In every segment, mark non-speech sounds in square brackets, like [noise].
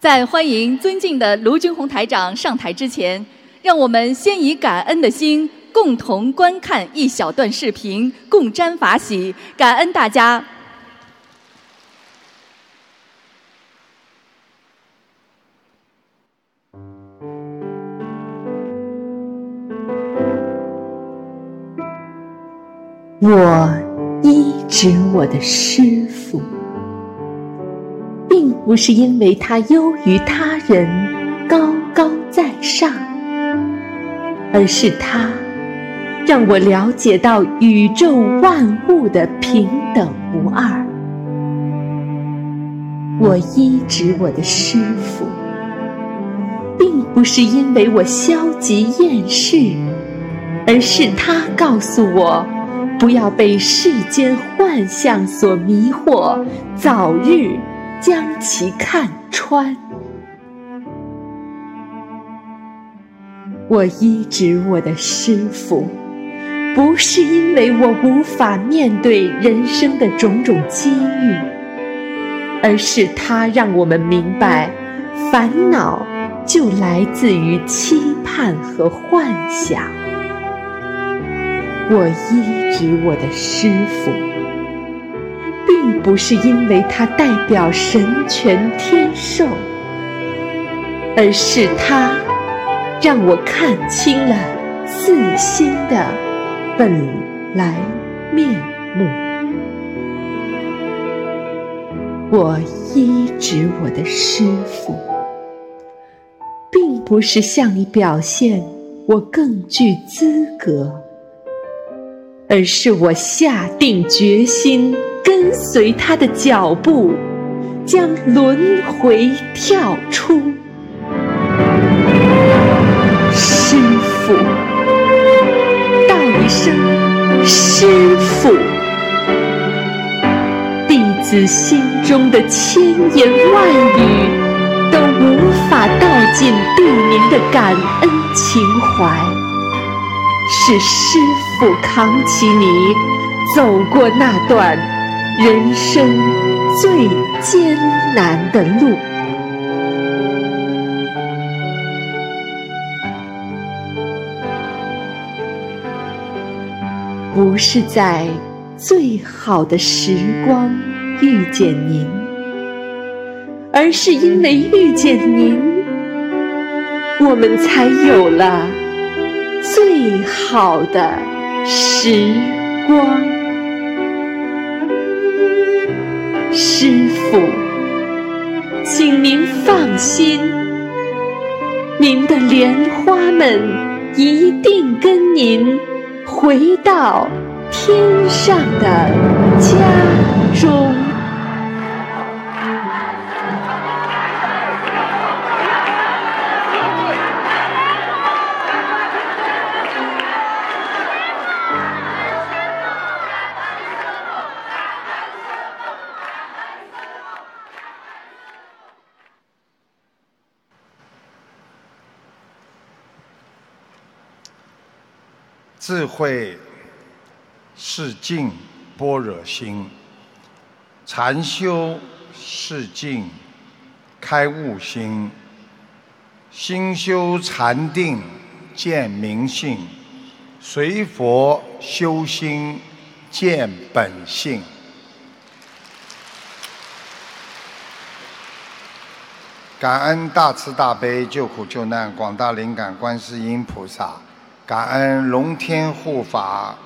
在欢迎尊敬的卢军红台长上台之前，让我们先以感恩的心，共同观看一小段视频，共沾法喜，感恩大家。我医治我的师傅，不是因为他优于他人、高高在上，而是他让我了解到宇宙万物的平等无二。我医治我的师傅，并不是因为我消极厌世，而是他告诉我。不要被世间幻象所迷惑，早日将其看穿。我医治我的师傅，不是因为我无法面对人生的种种机遇，而是他让我们明白，烦恼就来自于期盼和幻想。我医治我的师傅，并不是因为他代表神权天授，而是他让我看清了自心的本来面目。我医治我的师傅，并不是向你表现我更具资格。而是我下定决心跟随他的脚步，将轮回跳出。师傅，道一声师傅，弟子心中的千言万语都无法道尽对您的感恩情怀。是师傅扛起你走过那段人生最艰难的路，不是在最好的时光遇见您，而是因为遇见您，我们才有了。最好的时光，师傅，请您放心，您的莲花们一定跟您回到天上的家中。智慧是静般若心，禅修是静开悟心，心修禅定见明性，随佛修心见本性。感恩大慈大悲救苦救难广大灵感观世音菩萨。感恩龙天护法、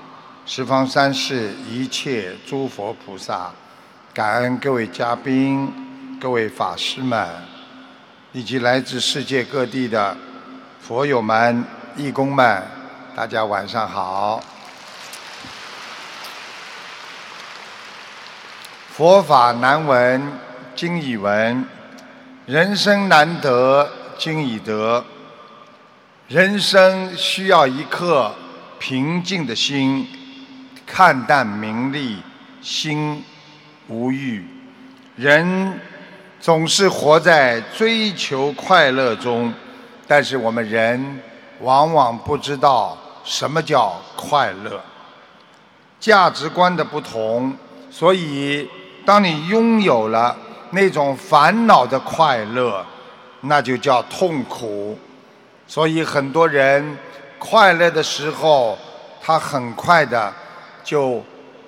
十方三世一切诸佛菩萨，感恩各位嘉宾、各位法师们，以及来自世界各地的佛友们、义工们，大家晚上好。佛法难闻经已闻，人生难得经已得。人生需要一颗平静的心，看淡名利，心无欲。人总是活在追求快乐中，但是我们人往往不知道什么叫快乐。价值观的不同，所以当你拥有了那种烦恼的快乐，那就叫痛苦。所以很多人快乐的时候，他很快的就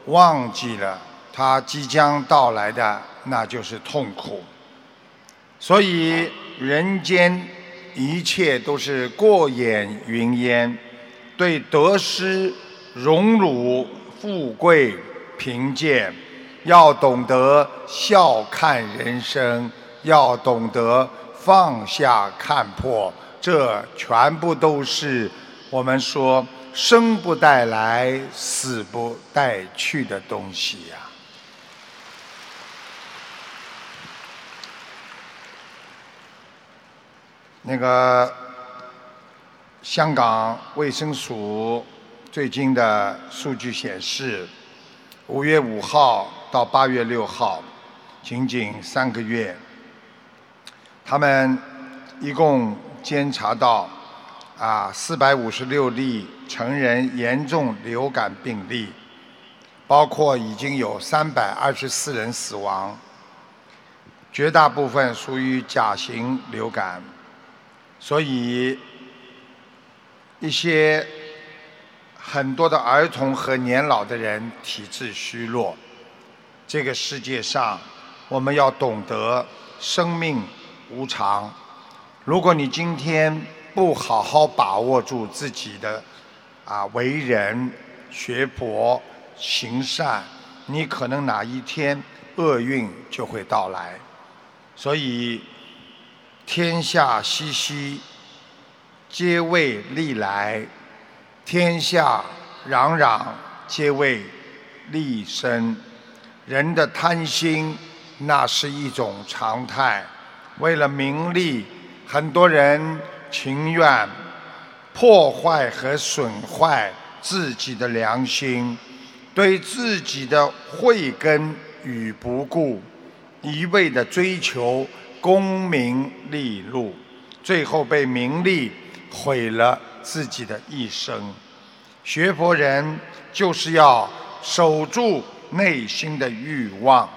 忘记了他即将到来的那就是痛苦。所以人间一切都是过眼云烟，对得失、荣辱、富贵、贫贱，要懂得笑看人生，要懂得放下看破。这全部都是我们说生不带来、死不带去的东西呀。那个香港卫生署最近的数据显示，五月五号到八月六号，仅仅三个月，他们一共。监察到，啊，四百五十六例成人严重流感病例，包括已经有三百二十四人死亡，绝大部分属于甲型流感，所以一些很多的儿童和年老的人体质虚弱。这个世界上，我们要懂得生命无常。如果你今天不好好把握住自己的啊为人学佛行善，你可能哪一天厄运就会到来。所以天下熙熙，皆为利来；天下攘攘，皆为利生。人的贪心，那是一种常态。为了名利。很多人情愿破坏和损坏自己的良心，对自己的慧根与不顾，一味的追求功名利禄，最后被名利毁了自己的一生。学佛人就是要守住内心的欲望，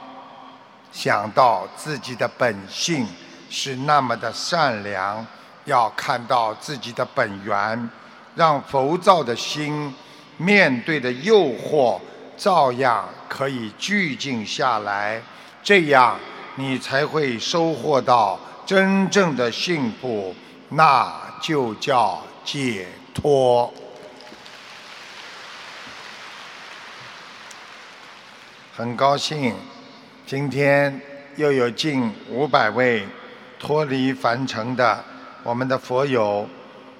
想到自己的本性。是那么的善良，要看到自己的本源，让浮躁的心面对的诱惑，照样可以聚静下来，这样你才会收获到真正的幸福，那就叫解脱。很高兴，今天又有近五百位。脱离凡尘的我们的佛友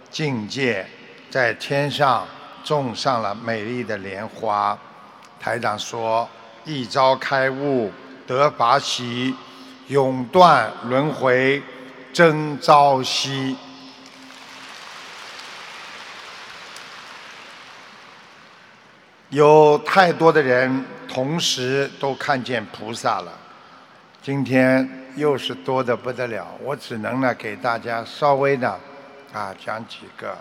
境界，在天上种上了美丽的莲花。台长说：“一朝开悟得法喜，永断轮回真朝夕。”有太多的人同时都看见菩萨了。今天。又是多的不得了，我只能呢给大家稍微的啊讲几个。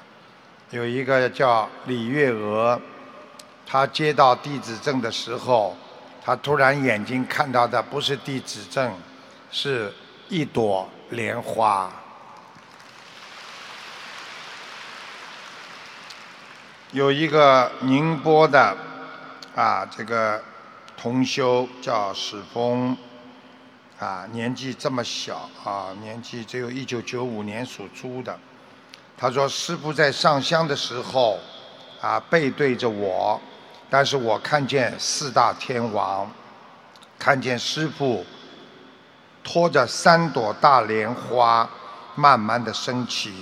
有一个叫李月娥，她接到地址证的时候，她突然眼睛看到的不是地址证，是一朵莲花。有一个宁波的啊这个同修叫史峰。啊，年纪这么小啊，年纪只有一九九五年属猪的。他说：“师傅在上香的时候，啊，背对着我，但是我看见四大天王，看见师傅拖着三朵大莲花，慢慢的升起，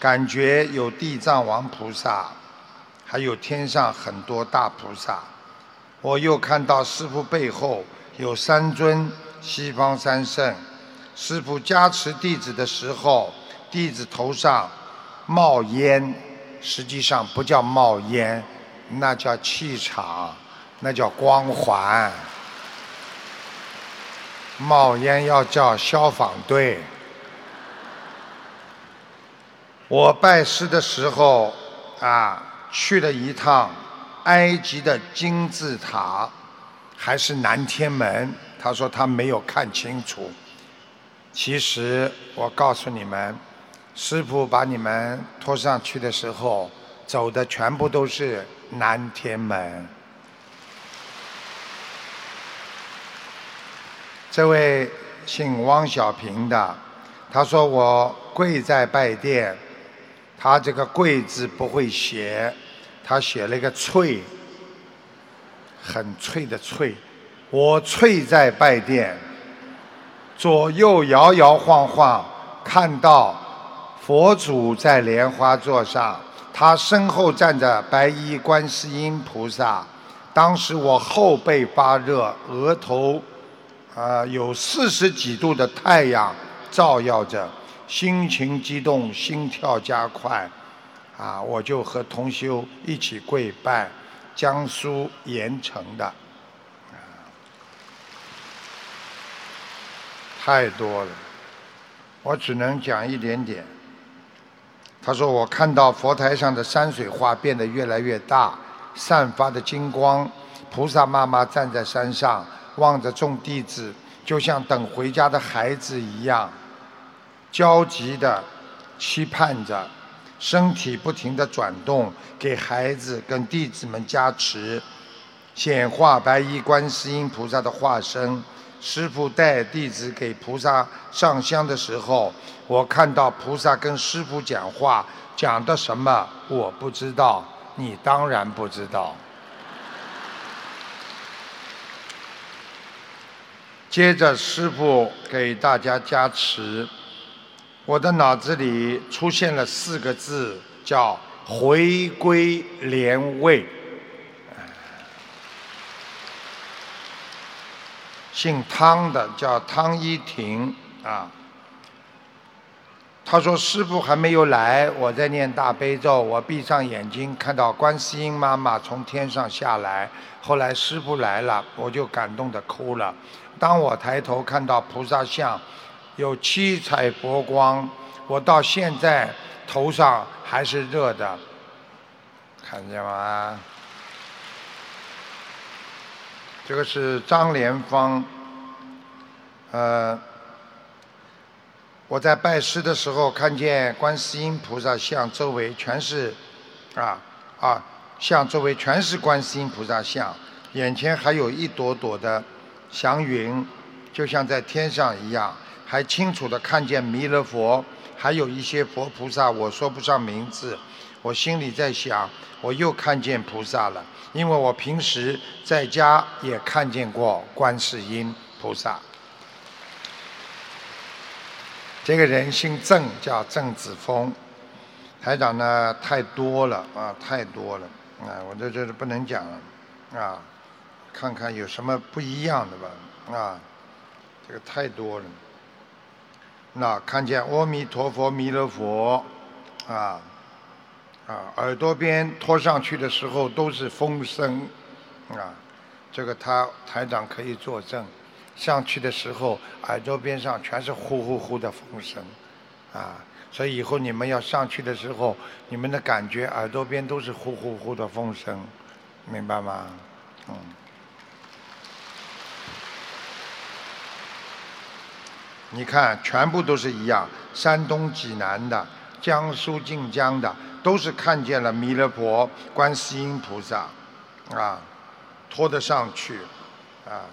感觉有地藏王菩萨，还有天上很多大菩萨。我又看到师傅背后有三尊。”西方三圣，师傅加持弟子的时候，弟子头上冒烟，实际上不叫冒烟，那叫气场，那叫光环。冒烟要叫消防队。我拜师的时候啊，去了一趟埃及的金字塔，还是南天门。他说他没有看清楚，其实我告诉你们，师傅把你们拖上去的时候，走的全部都是南天门。这位姓汪小平的，他说我跪在拜殿，他这个“跪”字不会写，他写了一个“翠”，很脆的“翠”。我翠在拜殿，左右摇摇晃晃，看到佛祖在莲花座上，他身后站着白衣观世音菩萨。当时我后背发热，额头啊有四十几度的太阳照耀着，心情激动，心跳加快，啊，我就和同修一起跪拜，江苏盐城的。太多了，我只能讲一点点。他说：“我看到佛台上的山水画变得越来越大，散发的金光。菩萨妈妈站在山上，望着众弟子，就像等回家的孩子一样，焦急的期盼着，身体不停的转动，给孩子跟弟子们加持，显化白衣观世音菩萨的化身。”师傅带弟子给菩萨上香的时候，我看到菩萨跟师傅讲话，讲的什么我不知道，你当然不知道。接着师傅给大家加持，我的脑子里出现了四个字，叫回归莲位。姓汤的叫汤一婷啊，他说师傅还没有来，我在念大悲咒，我闭上眼睛看到观世音妈妈从天上下来，后来师傅来了，我就感动的哭了。当我抬头看到菩萨像，有七彩佛光，我到现在头上还是热的，看见吗？这个是张连芳，呃，我在拜师的时候看见观世音菩萨像周围全是，啊啊，像周围全是观世音菩萨像，眼前还有一朵朵的祥云，就像在天上一样，还清楚的看见弥勒佛，还有一些佛菩萨，我说不上名字，我心里在想，我又看见菩萨了。因为我平时在家也看见过观世音菩萨，这个人姓郑，叫郑子峰。台长呢太多了啊，太多了啊，我这这里不能讲了啊，看看有什么不一样的吧啊，这个太多了。那看见阿弥陀佛、弥勒佛啊。啊，耳朵边拖上去的时候都是风声，啊，这个他台长可以作证，上去的时候耳朵边上全是呼呼呼的风声，啊，所以以后你们要上去的时候，你们的感觉耳朵边都是呼呼呼的风声，明白吗？嗯。你看，全部都是一样，山东济南的，江苏晋江的。都是看见了弥勒佛、观世音菩萨，啊，拖得上去，啊，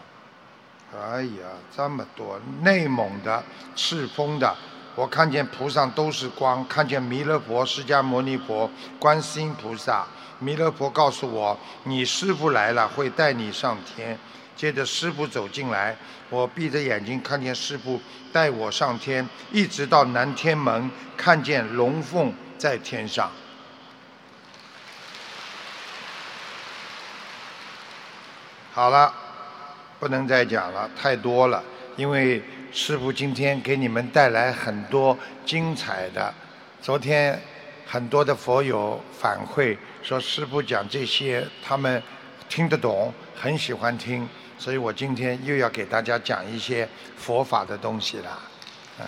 哎呀，这么多！内蒙的、赤峰的，我看见菩萨都是光，看见弥勒佛、释迦牟尼佛、观世音菩萨。弥勒佛告诉我，你师傅来了，会带你上天。接着师傅走进来，我闭着眼睛看见师傅带我上天，一直到南天门，看见龙凤。在天上。好了，不能再讲了，太多了。因为师傅今天给你们带来很多精彩的。昨天很多的佛友反馈说，师傅讲这些他们听得懂，很喜欢听。所以我今天又要给大家讲一些佛法的东西了，嗯。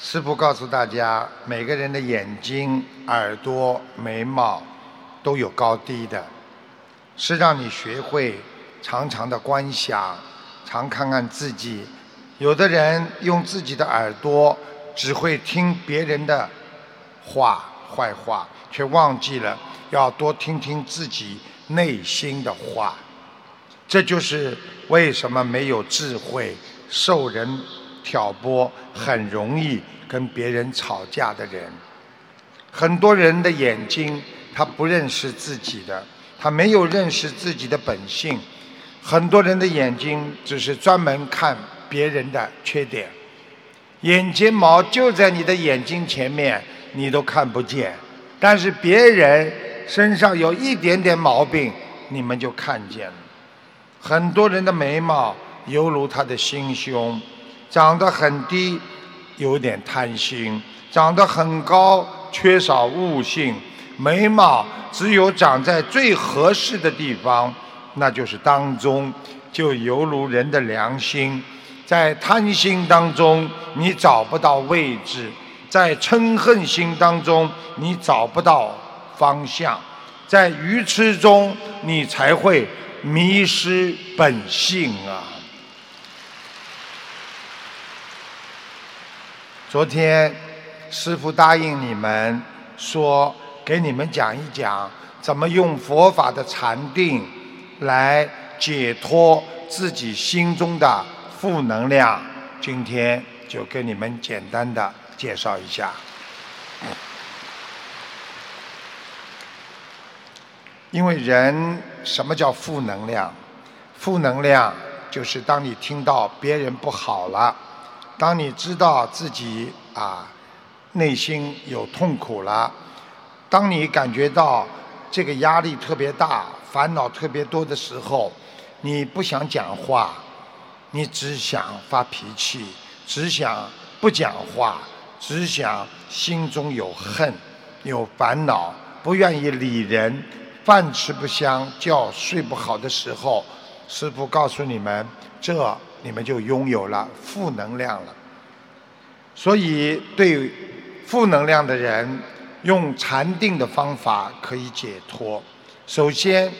师父告诉大家，每个人的眼睛、耳朵、眉毛都有高低的，是让你学会常常的观想，常看看自己。有的人用自己的耳朵只会听别人的话坏话，却忘记了要多听听自己内心的话。这就是为什么没有智慧、受人挑拨、很容易跟别人吵架的人。很多人的眼睛，他不认识自己的，他没有认识自己的本性。很多人的眼睛只是专门看别人的缺点，眼睫毛就在你的眼睛前面，你都看不见。但是别人身上有一点点毛病，你们就看见了。很多人的眉毛犹如他的心胸，长得很低，有点贪心；长得很高，缺少悟性。眉毛只有长在最合适的地方，那就是当中，就犹如人的良心。在贪心当中，你找不到位置；在嗔恨心当中，你找不到方向；在愚痴中，你才会。迷失本性啊！昨天师傅答应你们说，给你们讲一讲怎么用佛法的禅定来解脱自己心中的负能量。今天就跟你们简单的介绍一下。因为人什么叫负能量？负能量就是当你听到别人不好了，当你知道自己啊内心有痛苦了，当你感觉到这个压力特别大、烦恼特别多的时候，你不想讲话，你只想发脾气，只想不讲话，只想心中有恨、有烦恼，不愿意理人。饭吃不香，觉睡不好的时候，师傅告诉你们，这你们就拥有了负能量了。所以，对负能量的人，用禅定的方法可以解脱。首先，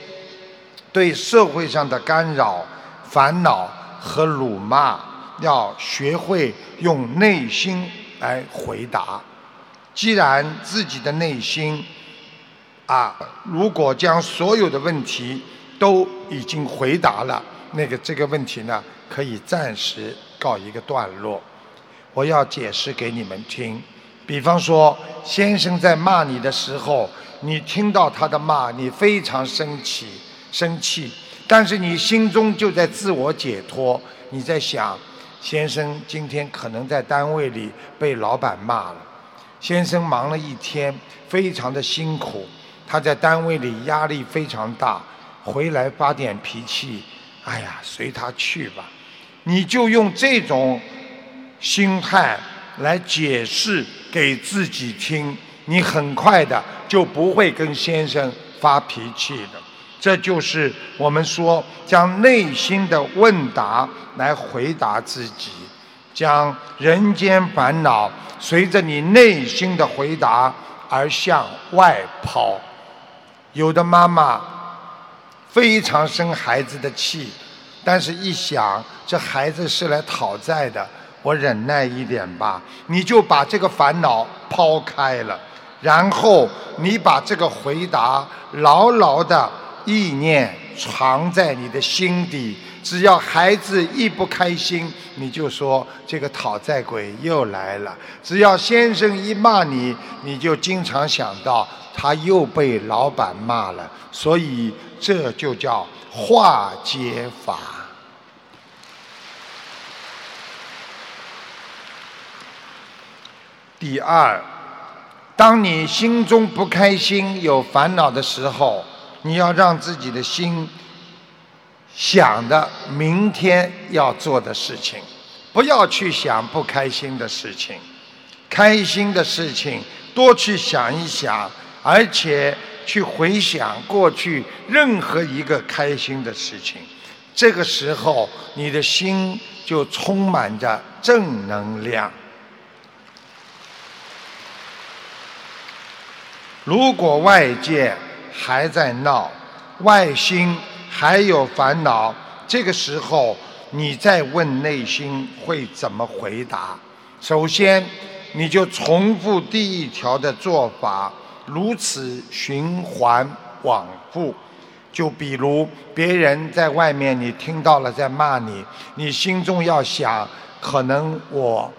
对社会上的干扰、烦恼和辱骂，要学会用内心来回答。既然自己的内心，啊，如果将所有的问题都已经回答了，那个这个问题呢，可以暂时告一个段落。我要解释给你们听。比方说，先生在骂你的时候，你听到他的骂，你非常生气，生气，但是你心中就在自我解脱，你在想，先生今天可能在单位里被老板骂了，先生忙了一天，非常的辛苦。他在单位里压力非常大，回来发点脾气，哎呀，随他去吧。你就用这种心态来解释给自己听，你很快的就不会跟先生发脾气的。这就是我们说将内心的问答来回答自己，将人间烦恼随着你内心的回答而向外抛。有的妈妈非常生孩子的气，但是一想这孩子是来讨债的，我忍耐一点吧。你就把这个烦恼抛开了，然后你把这个回答牢牢的意念藏在你的心底。只要孩子一不开心，你就说这个讨债鬼又来了；只要先生一骂你，你就经常想到。他又被老板骂了，所以这就叫化解法。第二，当你心中不开心、有烦恼的时候，你要让自己的心想的明天要做的事情，不要去想不开心的事情，开心的事情多去想一想。而且去回想过去任何一个开心的事情，这个时候你的心就充满着正能量。如果外界还在闹，外心还有烦恼，这个时候你再问内心会怎么回答？首先，你就重复第一条的做法，如此循环往复。就比如别人在外面，你听到了在骂你，你心中要想，可能我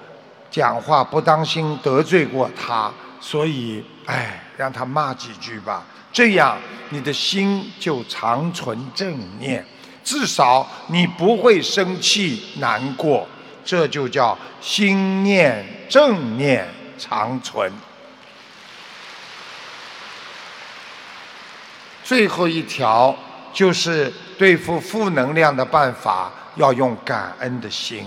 讲话不当心得罪过他，所以哎，让他骂几句吧。这样你的心就常存正念，至少你不会生气难过。这就叫心念正念长存。最后一条就是对付负能量的办法，要用感恩的心。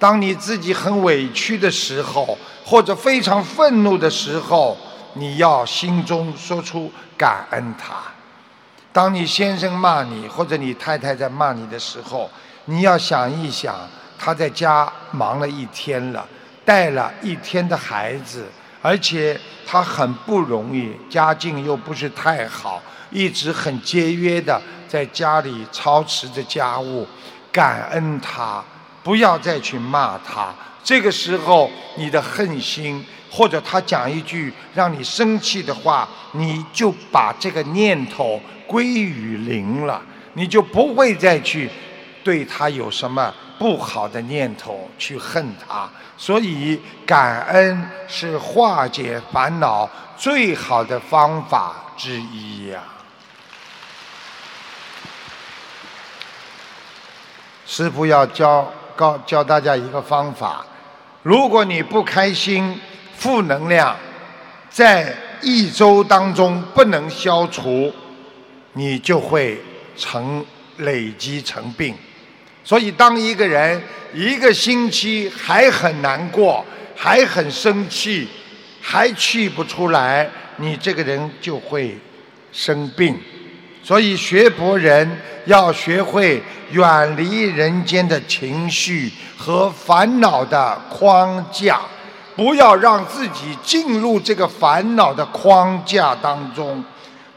当你自己很委屈的时候，或者非常愤怒的时候，你要心中说出感恩他。当你先生骂你，或者你太太在骂你的时候，你要想一想，他在家忙了一天了，带了一天的孩子，而且他很不容易，家境又不是太好。一直很节约的在家里操持着家务，感恩他，不要再去骂他。这个时候，你的恨心或者他讲一句让你生气的话，你就把这个念头归于零了，你就不会再去对他有什么不好的念头去恨他。所以，感恩是化解烦恼最好的方法之一呀。师傅要教告教大家一个方法：如果你不开心、负能量，在一周当中不能消除，你就会成累积成病。所以，当一个人一个星期还很难过、还很生气、还去不出来，你这个人就会生病。所以，学佛人要学会远离人间的情绪和烦恼的框架，不要让自己进入这个烦恼的框架当中。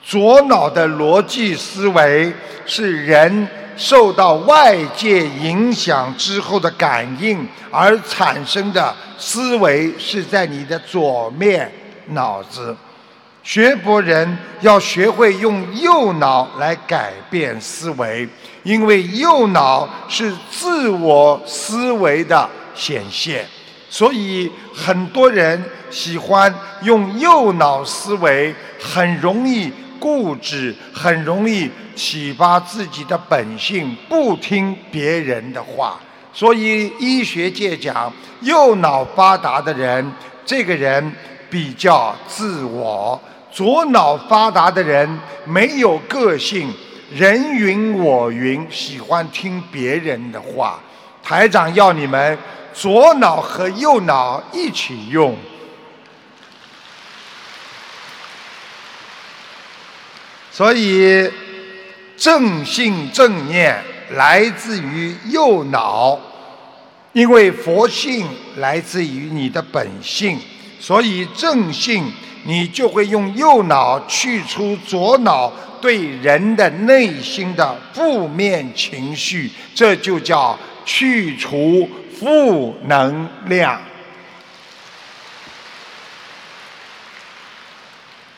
左脑的逻辑思维是人受到外界影响之后的感应而产生的思维，是在你的左面脑子。学博人要学会用右脑来改变思维，因为右脑是自我思维的显现，所以很多人喜欢用右脑思维，很容易固执，很容易启发自己的本性，不听别人的话。所以医学界讲，右脑发达的人，这个人比较自我。左脑发达的人没有个性，人云我云，喜欢听别人的话。台长要你们左脑和右脑一起用，所以正信正念来自于右脑，因为佛性来自于你的本性，所以正信。你就会用右脑去除左脑对人的内心的负面情绪，这就叫去除负能量。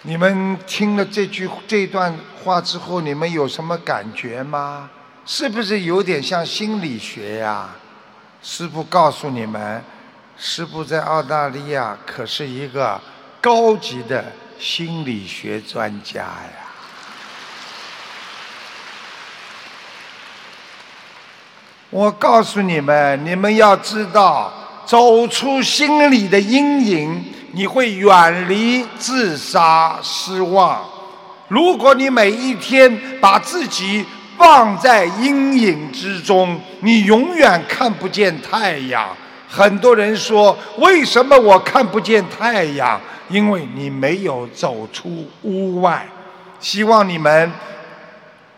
你们听了这句这段话之后，你们有什么感觉吗？是不是有点像心理学呀？师傅告诉你们，师傅在澳大利亚可是一个。高级的心理学专家呀！我告诉你们，你们要知道，走出心理的阴影，你会远离自杀、失望。如果你每一天把自己放在阴影之中，你永远看不见太阳。很多人说：“为什么我看不见太阳？”因为你没有走出屋外，希望你们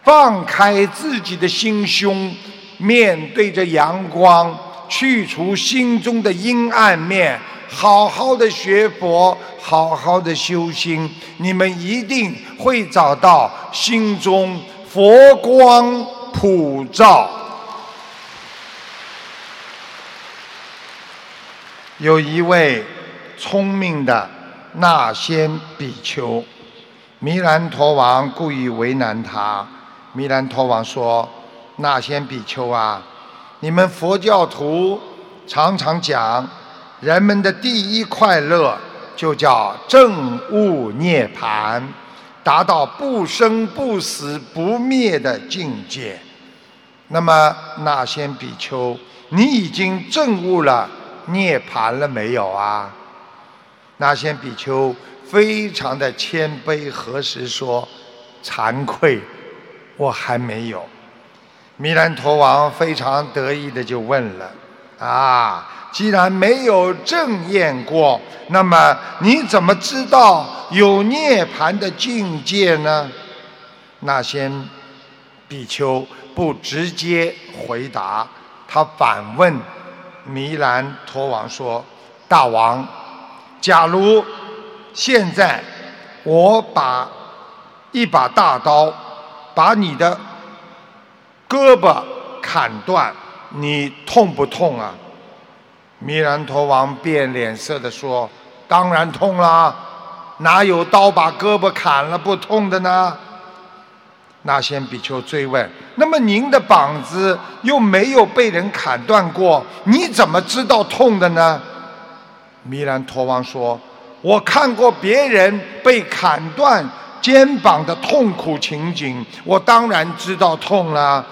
放开自己的心胸，面对着阳光，去除心中的阴暗面，好好的学佛，好好的修心，你们一定会找到心中佛光普照。有一位聪明的那仙比丘，弥兰陀王故意为难他。弥兰陀王说：“那仙比丘啊，你们佛教徒常常讲，人们的第一快乐就叫证悟涅槃，达到不生不死不灭的境界。那么那仙比丘，你已经证悟了。”涅槃了没有啊？那些比丘非常的谦卑，何时说惭愧？我还没有。弥兰陀王非常得意的就问了：啊，既然没有正验过，那么你怎么知道有涅槃的境界呢？那些比丘不直接回答，他反问。弥兰陀王说：“大王，假如现在我把一把大刀把你的胳膊砍断，你痛不痛啊？”弥兰陀王变脸色的说：“当然痛啦，哪有刀把胳膊砍了不痛的呢？”那先比丘追问：“那么您的膀子又没有被人砍断过，你怎么知道痛的呢？”弥兰陀王说：“我看过别人被砍断肩膀的痛苦情景，我当然知道痛了。”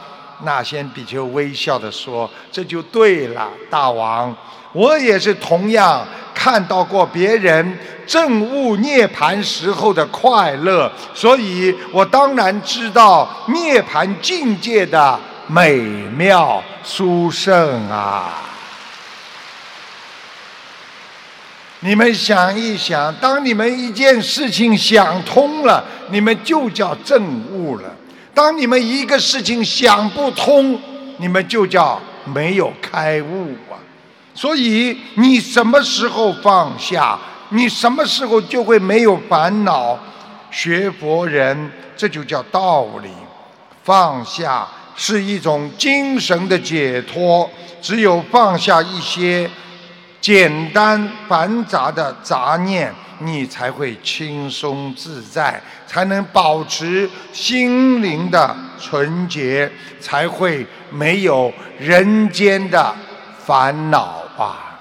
那先比丘微笑的说：“这就对了，大王，我也是同样看到过别人。”证悟涅盘时候的快乐，所以我当然知道涅盘境界的美妙殊胜啊！你们想一想，当你们一件事情想通了，你们就叫证悟了；当你们一个事情想不通，你们就叫没有开悟啊！所以，你什么时候放下？你什么时候就会没有烦恼？学佛人这就叫道理，放下是一种精神的解脱。只有放下一些简单繁杂的杂念，你才会轻松自在，才能保持心灵的纯洁，才会没有人间的烦恼啊。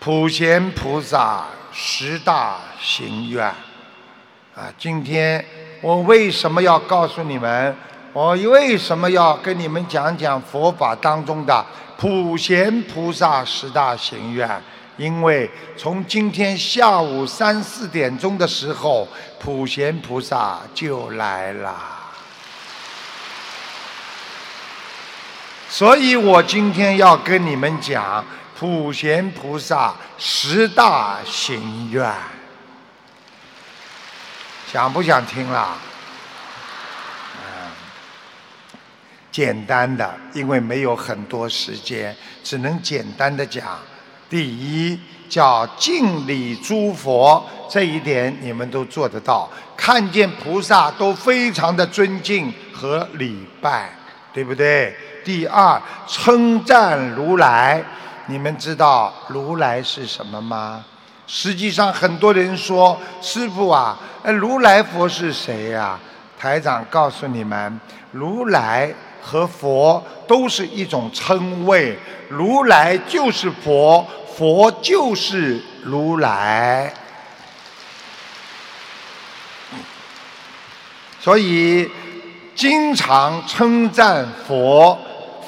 普贤菩萨十大行愿啊！今天我为什么要告诉你们？我为什么要跟你们讲讲佛法当中的普贤菩萨十大行愿？因为从今天下午三四点钟的时候，普贤菩萨就来了，所以我今天要跟你们讲。普贤菩萨十大行愿，想不想听啦？嗯，简单的，因为没有很多时间，只能简单的讲。第一叫敬礼诸佛，这一点你们都做得到。看见菩萨都非常的尊敬和礼拜，对不对？第二称赞如来。你们知道如来是什么吗？实际上，很多人说：“师傅啊，如来佛是谁呀？”台长告诉你们，如来和佛都是一种称谓，如来就是佛，佛就是如来。所以，经常称赞佛。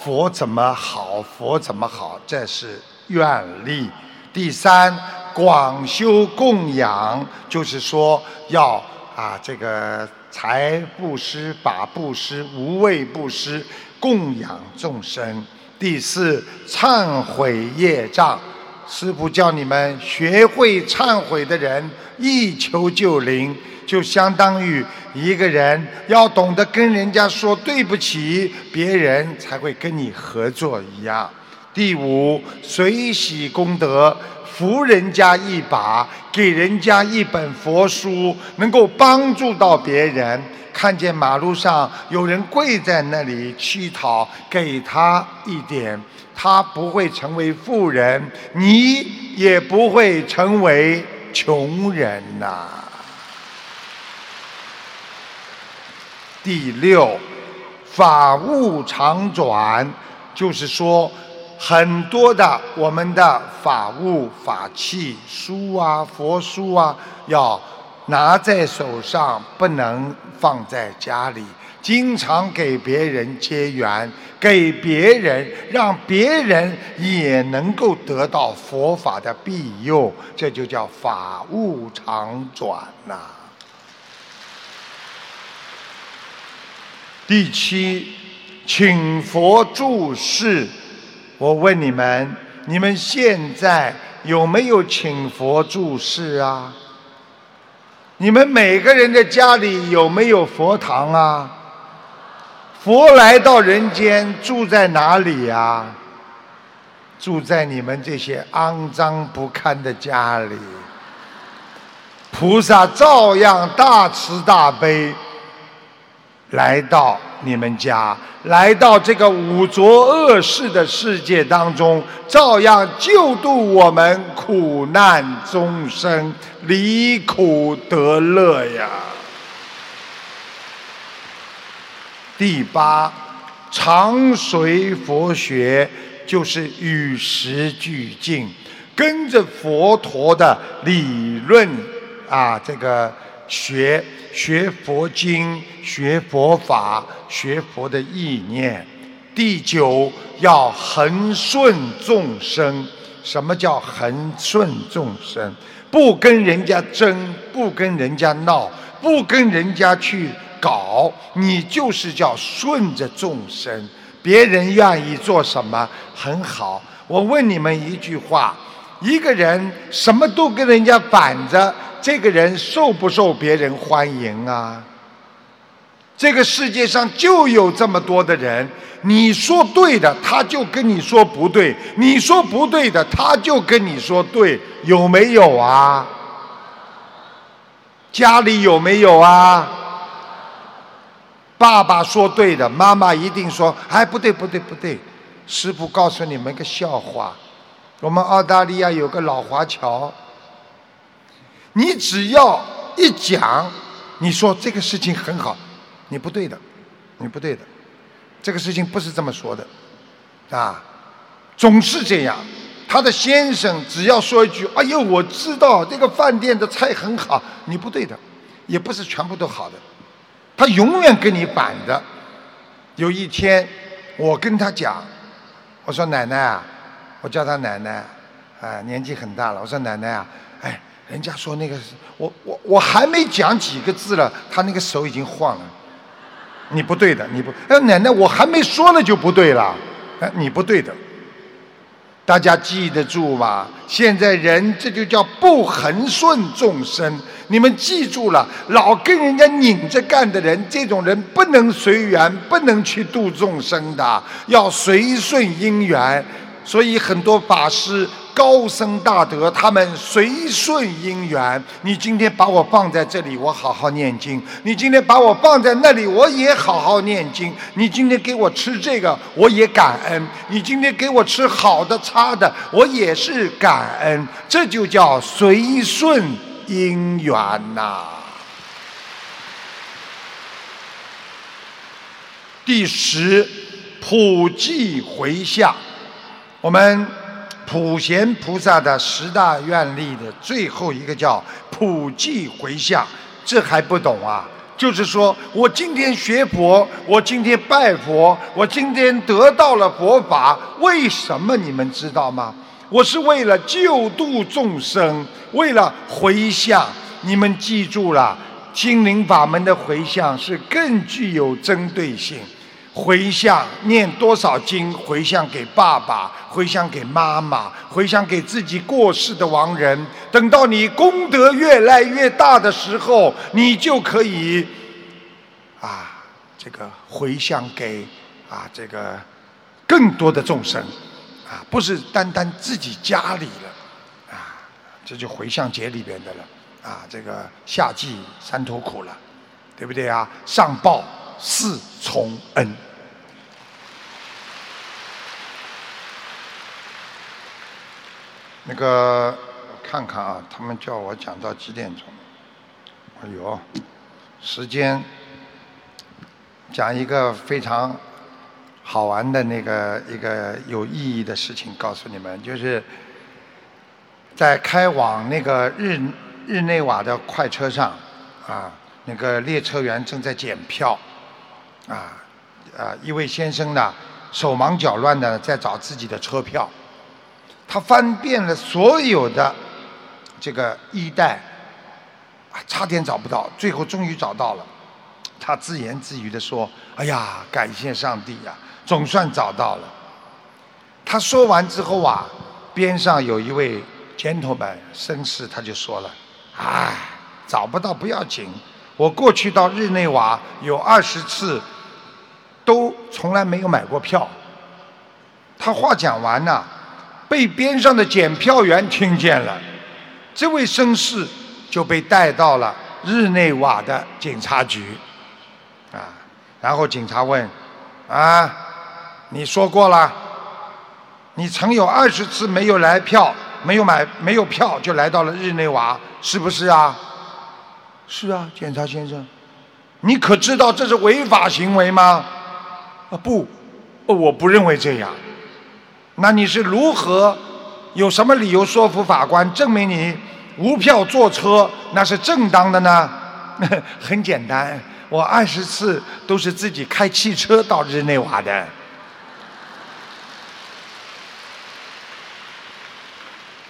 佛怎么好？佛怎么好？这是愿力。第三，广修供养，就是说要啊，这个财布施、法布施、无畏布施，供养众生。第四，忏悔业障。师父叫你们学会忏悔的人，一求就灵。就相当于一个人要懂得跟人家说对不起，别人才会跟你合作一样。第五，随喜功德，扶人家一把，给人家一本佛书，能够帮助到别人。看见马路上有人跪在那里乞讨，给他一点，他不会成为富人，你也不会成为穷人呐。第六，法物常转，就是说，很多的我们的法物、法器、书啊、佛书啊，要拿在手上，不能放在家里，经常给别人结缘，给别人，让别人也能够得到佛法的庇佑，这就叫法物常转呐。第七，请佛注释。我问你们，你们现在有没有请佛注释啊？你们每个人的家里有没有佛堂啊？佛来到人间住在哪里呀？住在你们这些肮脏不堪的家里。菩萨照样大慈大悲。来到你们家，来到这个五浊恶世的世界当中，照样救度我们苦难众生，离苦得乐呀。第八，常随佛学，就是与时俱进，跟着佛陀的理论啊，这个学。学佛经，学佛法，学佛的意念。第九，要恒顺众生。什么叫恒顺众生？不跟人家争，不跟人家闹，不跟人家去搞，你就是叫顺着众生。别人愿意做什么，很好。我问你们一句话：一个人什么都跟人家反着。这个人受不受别人欢迎啊？这个世界上就有这么多的人，你说对的，他就跟你说不对；你说不对的，他就跟你说对，有没有啊？家里有没有啊？爸爸说对的，妈妈一定说哎不对不对不对。师傅告诉你们个笑话：我们澳大利亚有个老华侨。你只要一讲，你说这个事情很好，你不对的，你不对的，这个事情不是这么说的，啊，总是这样。他的先生只要说一句：“哎呦，我知道这个饭店的菜很好。”你不对的，也不是全部都好的，他永远跟你反的。有一天，我跟他讲，我说：“奶奶啊，我叫他奶奶，啊，年纪很大了。我说奶奶啊，哎。”人家说那个我我我还没讲几个字了，他那个手已经晃了。你不对的，你不哎奶奶，我还没说呢就不对了，哎你不对的。大家记得住吗？现在人这就叫不恒顺众生。你们记住了，老跟人家拧着干的人，这种人不能随缘，不能去度众生的，要随顺因缘。所以很多法师。高僧大德，他们随顺因缘。你今天把我放在这里，我好好念经；你今天把我放在那里，我也好好念经。你今天给我吃这个，我也感恩；你今天给我吃好的、差的，我也是感恩。这就叫随顺因缘呐。第十，普济回向，我们。普贤菩萨的十大愿力的最后一个叫普济回向，这还不懂啊？就是说我今天学佛，我今天拜佛，我今天得到了佛法，为什么你们知道吗？我是为了救度众生，为了回向。你们记住了，心灵法门的回向是更具有针对性。回向念多少经？回向给爸爸，回向给妈妈，回向给自己过世的亡人。等到你功德越来越大的时候，你就可以啊，这个回向给啊这个更多的众生啊，不是单单自己家里了啊。这就回向节里边的了啊，这个夏季三头苦了，对不对啊？上报四重恩。那个看看啊，他们叫我讲到几点钟？哎呦，时间讲一个非常好玩的那个一个有意义的事情，告诉你们，就是在开往那个日日内瓦的快车上啊，那个列车员正在检票啊啊，一位先生呢手忙脚乱的在找自己的车票。他翻遍了所有的这个衣袋，啊，差点找不到，最后终于找到了。他自言自语地说：“哎呀，感谢上帝呀，总算找到了。”他说完之后啊，边上有一位 gentleman 绅士，他就说了：“哎，找不到不要紧，我过去到日内瓦有二十次，都从来没有买过票。”他话讲完呢。被边上的检票员听见了，这位绅士就被带到了日内瓦的警察局，啊，然后警察问：“啊，你说过了，你曾有二十次没有来票，没有买，没有票就来到了日内瓦，是不是啊？”“是啊，检察先生。”“你可知道这是违法行为吗？”“啊，不，我不认为这样。”那你是如何有什么理由说服法官证明你无票坐车那是正当的呢？[laughs] 很简单，我二十次都是自己开汽车到日内瓦的。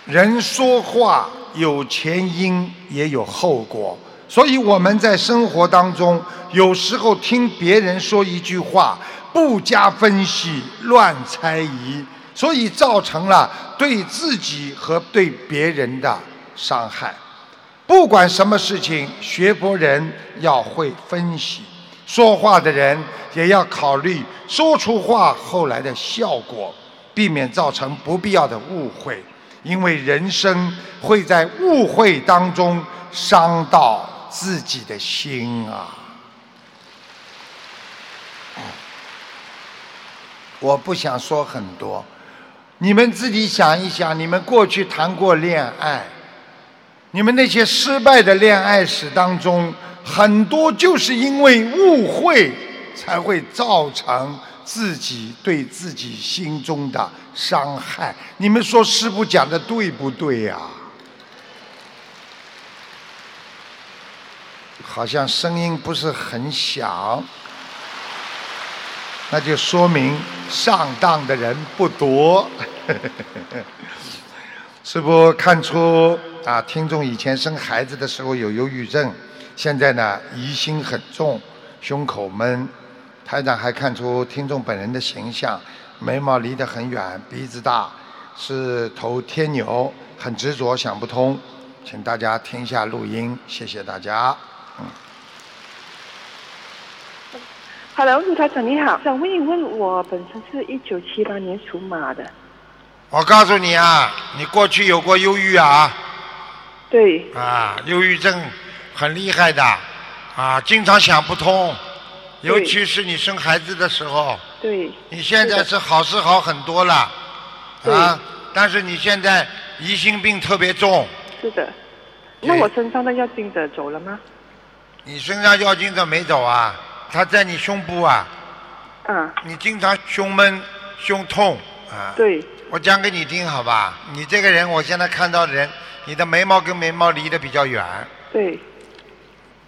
人说话有前因也有后果，所以我们在生活当中有时候听别人说一句话，不加分析，乱猜疑。所以造成了对自己和对别人的伤害。不管什么事情，学佛人要会分析，说话的人也要考虑说出话后来的效果，避免造成不必要的误会。因为人生会在误会当中伤到自己的心啊！我不想说很多。你们自己想一想，你们过去谈过恋爱，你们那些失败的恋爱史当中，很多就是因为误会，才会造成自己对自己心中的伤害。你们说师傅讲的对不对呀？好像声音不是很响，那就说明。上当的人不多，[laughs] 师傅看出啊，听众以前生孩子的时候有忧郁症，现在呢疑心很重，胸口闷。台长还看出听众本人的形象，眉毛离得很远，鼻子大，是头天牛，很执着，想不通，请大家听一下录音，谢谢大家。嗯。Hello，卢台长你好，想问一问，我本身是一九七八年属马的。我告诉你啊，你过去有过忧郁啊。对。啊，忧郁症很厉害的，啊，经常想不通，尤其是你生孩子的时候。对。你现在是好是好很多了。啊。但是你现在疑心病特别重。是的。那我身上的药精者走了吗？你身上药精者没走啊？他在你胸部啊，嗯，你经常胸闷、胸痛啊。对。我讲给你听好吧？你这个人，我现在看到的人，你的眉毛跟眉毛离得比较远。对。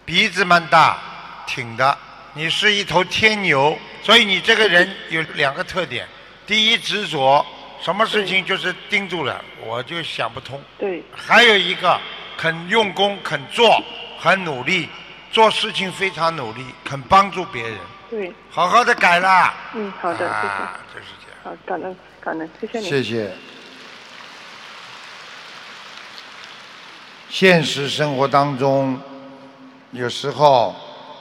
鼻子蛮大，挺的。你是一头天牛，所以你这个人有两个特点：第一，执着，什么事情就是盯住了，我就想不通。对。还有一个，肯用功、肯做、很努力。做事情非常努力，肯帮助别人。对，好好的改啦。嗯，好的，谢谢。啊，就是这样。好，感恩，感恩，谢谢你。谢谢。现实生活当中，有时候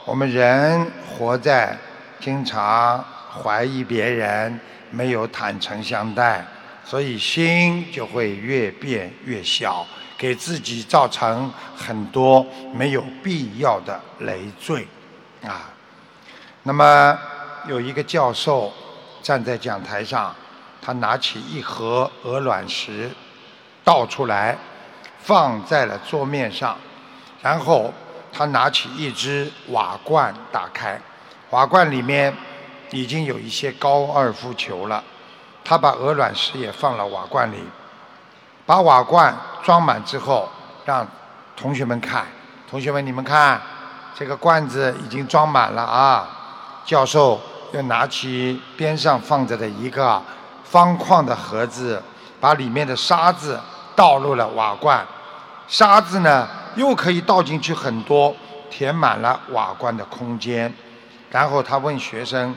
我们人活在经常怀疑别人，没有坦诚相待，所以心就会越变越小，给自己造成很多没有必要的累赘啊。那么有一个教授站在讲台上，他拿起一盒鹅卵石倒出来，放在了桌面上，然后他拿起一只瓦罐打开，瓦罐里面已经有一些高尔夫球了。他把鹅卵石也放了瓦罐里，把瓦罐装满之后，让同学们看。同学们，你们看，这个罐子已经装满了啊！教授又拿起边上放着的一个方框的盒子，把里面的沙子倒入了瓦罐。沙子呢，又可以倒进去很多，填满了瓦罐的空间。然后他问学生：“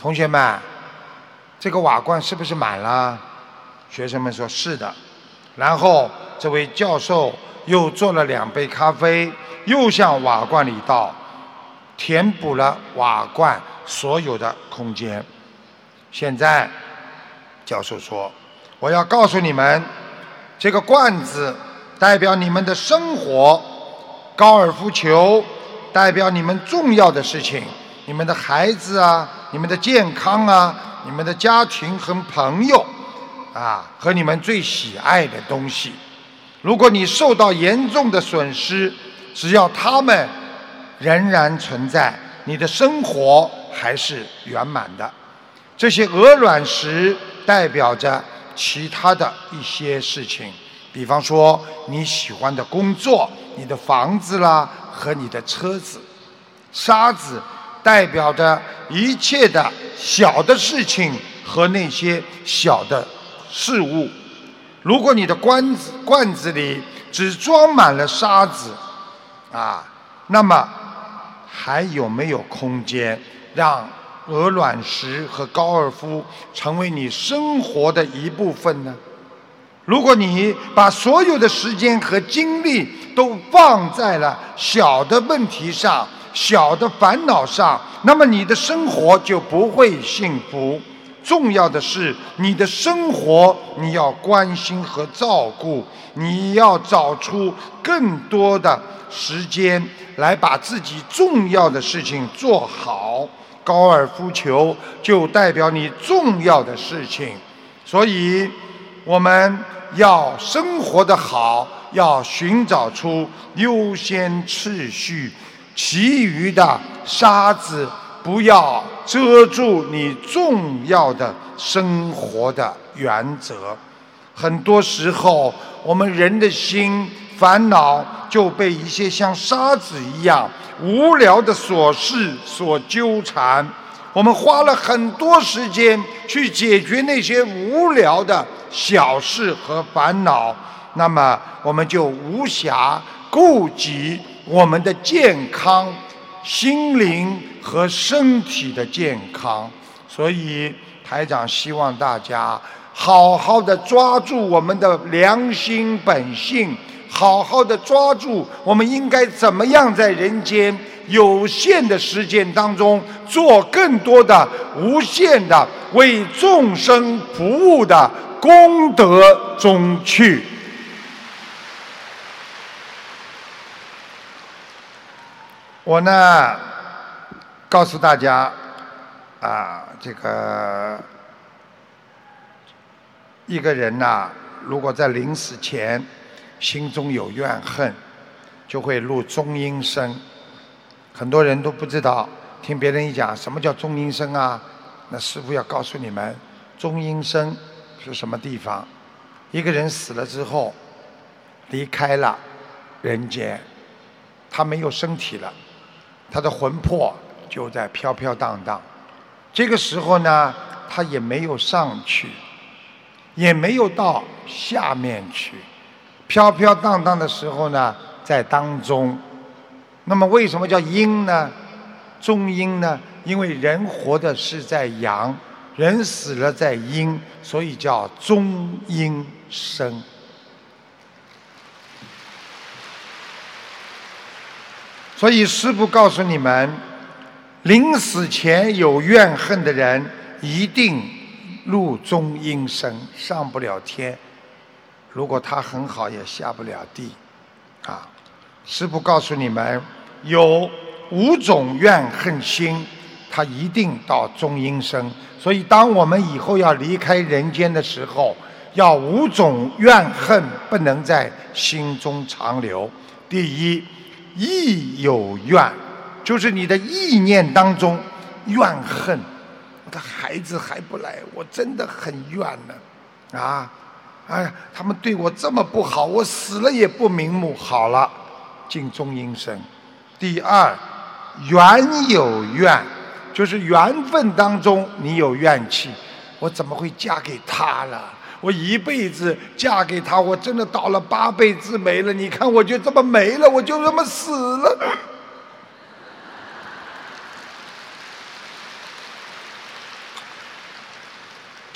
同学们。”这个瓦罐是不是满了？学生们说是的。然后这位教授又做了两杯咖啡，又向瓦罐里倒，填补了瓦罐所有的空间。现在，教授说：“我要告诉你们，这个罐子代表你们的生活，高尔夫球代表你们重要的事情，你们的孩子啊，你们的健康啊。”你们的家庭和朋友，啊，和你们最喜爱的东西，如果你受到严重的损失，只要他们仍然存在，你的生活还是圆满的。这些鹅卵石代表着其他的一些事情，比方说你喜欢的工作、你的房子啦和你的车子，沙子。代表着一切的小的事情和那些小的事物。如果你的罐子罐子里只装满了沙子，啊，那么还有没有空间让鹅卵石和高尔夫成为你生活的一部分呢？如果你把所有的时间和精力都放在了小的问题上，小的烦恼上，那么你的生活就不会幸福。重要的是，你的生活你要关心和照顾，你要找出更多的时间来把自己重要的事情做好。高尔夫球就代表你重要的事情，所以我们要生活的好，要寻找出优先次序。其余的沙子不要遮住你重要的生活的原则。很多时候，我们人的心烦恼就被一些像沙子一样无聊的琐事所纠缠。我们花了很多时间去解决那些无聊的小事和烦恼，那么我们就无暇顾及。我们的健康、心灵和身体的健康，所以台长希望大家好好的抓住我们的良心本性，好好的抓住我们应该怎么样在人间有限的时间当中做更多的无限的为众生服务的功德中去。我呢，告诉大家，啊，这个一个人呐，如果在临死前心中有怨恨，就会入中阴身。很多人都不知道，听别人一讲什么叫中阴身啊？那师傅要告诉你们，中阴身是什么地方？一个人死了之后，离开了人间，他没有身体了。他的魂魄就在飘飘荡荡，这个时候呢，他也没有上去，也没有到下面去，飘飘荡荡的时候呢，在当中。那么为什么叫阴呢？中阴呢？因为人活的是在阳，人死了在阴，所以叫中阴身。所以，师父告诉你们，临死前有怨恨的人，一定入中阴身，上不了天。如果他很好，也下不了地。啊，师父告诉你们，有五种怨恨心，他一定到中阴身。所以，当我们以后要离开人间的时候，要五种怨恨不能在心中长留。第一，亦有怨，就是你的意念当中怨恨，我的孩子还不来，我真的很怨呢。啊，哎，他们对我这么不好，我死了也不瞑目。好了，进中阴身。第二，缘有怨。就是缘分当中，你有怨气，我怎么会嫁给他了？我一辈子嫁给他，我真的倒了八辈子霉了。你看，我就这么没了，我就这么死了。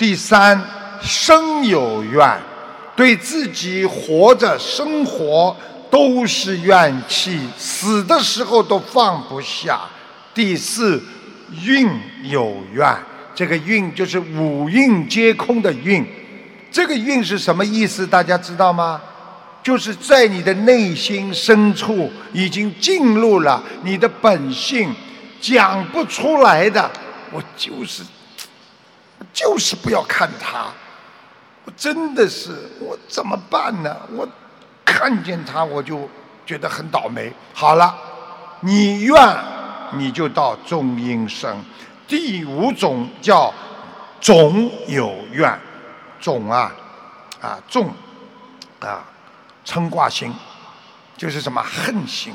第三，生有怨，对自己活着生活都是怨气，死的时候都放不下。第四。运有怨，这个运就是五蕴皆空的运。这个运是什么意思？大家知道吗？就是在你的内心深处已经进入了你的本性，讲不出来的。我就是，就是不要看他。我真的是，我怎么办呢？我看见他我就觉得很倒霉。好了，你愿。你就到中阴身，第五种叫总有怨，总啊啊种啊嗔卦心，就是什么恨心。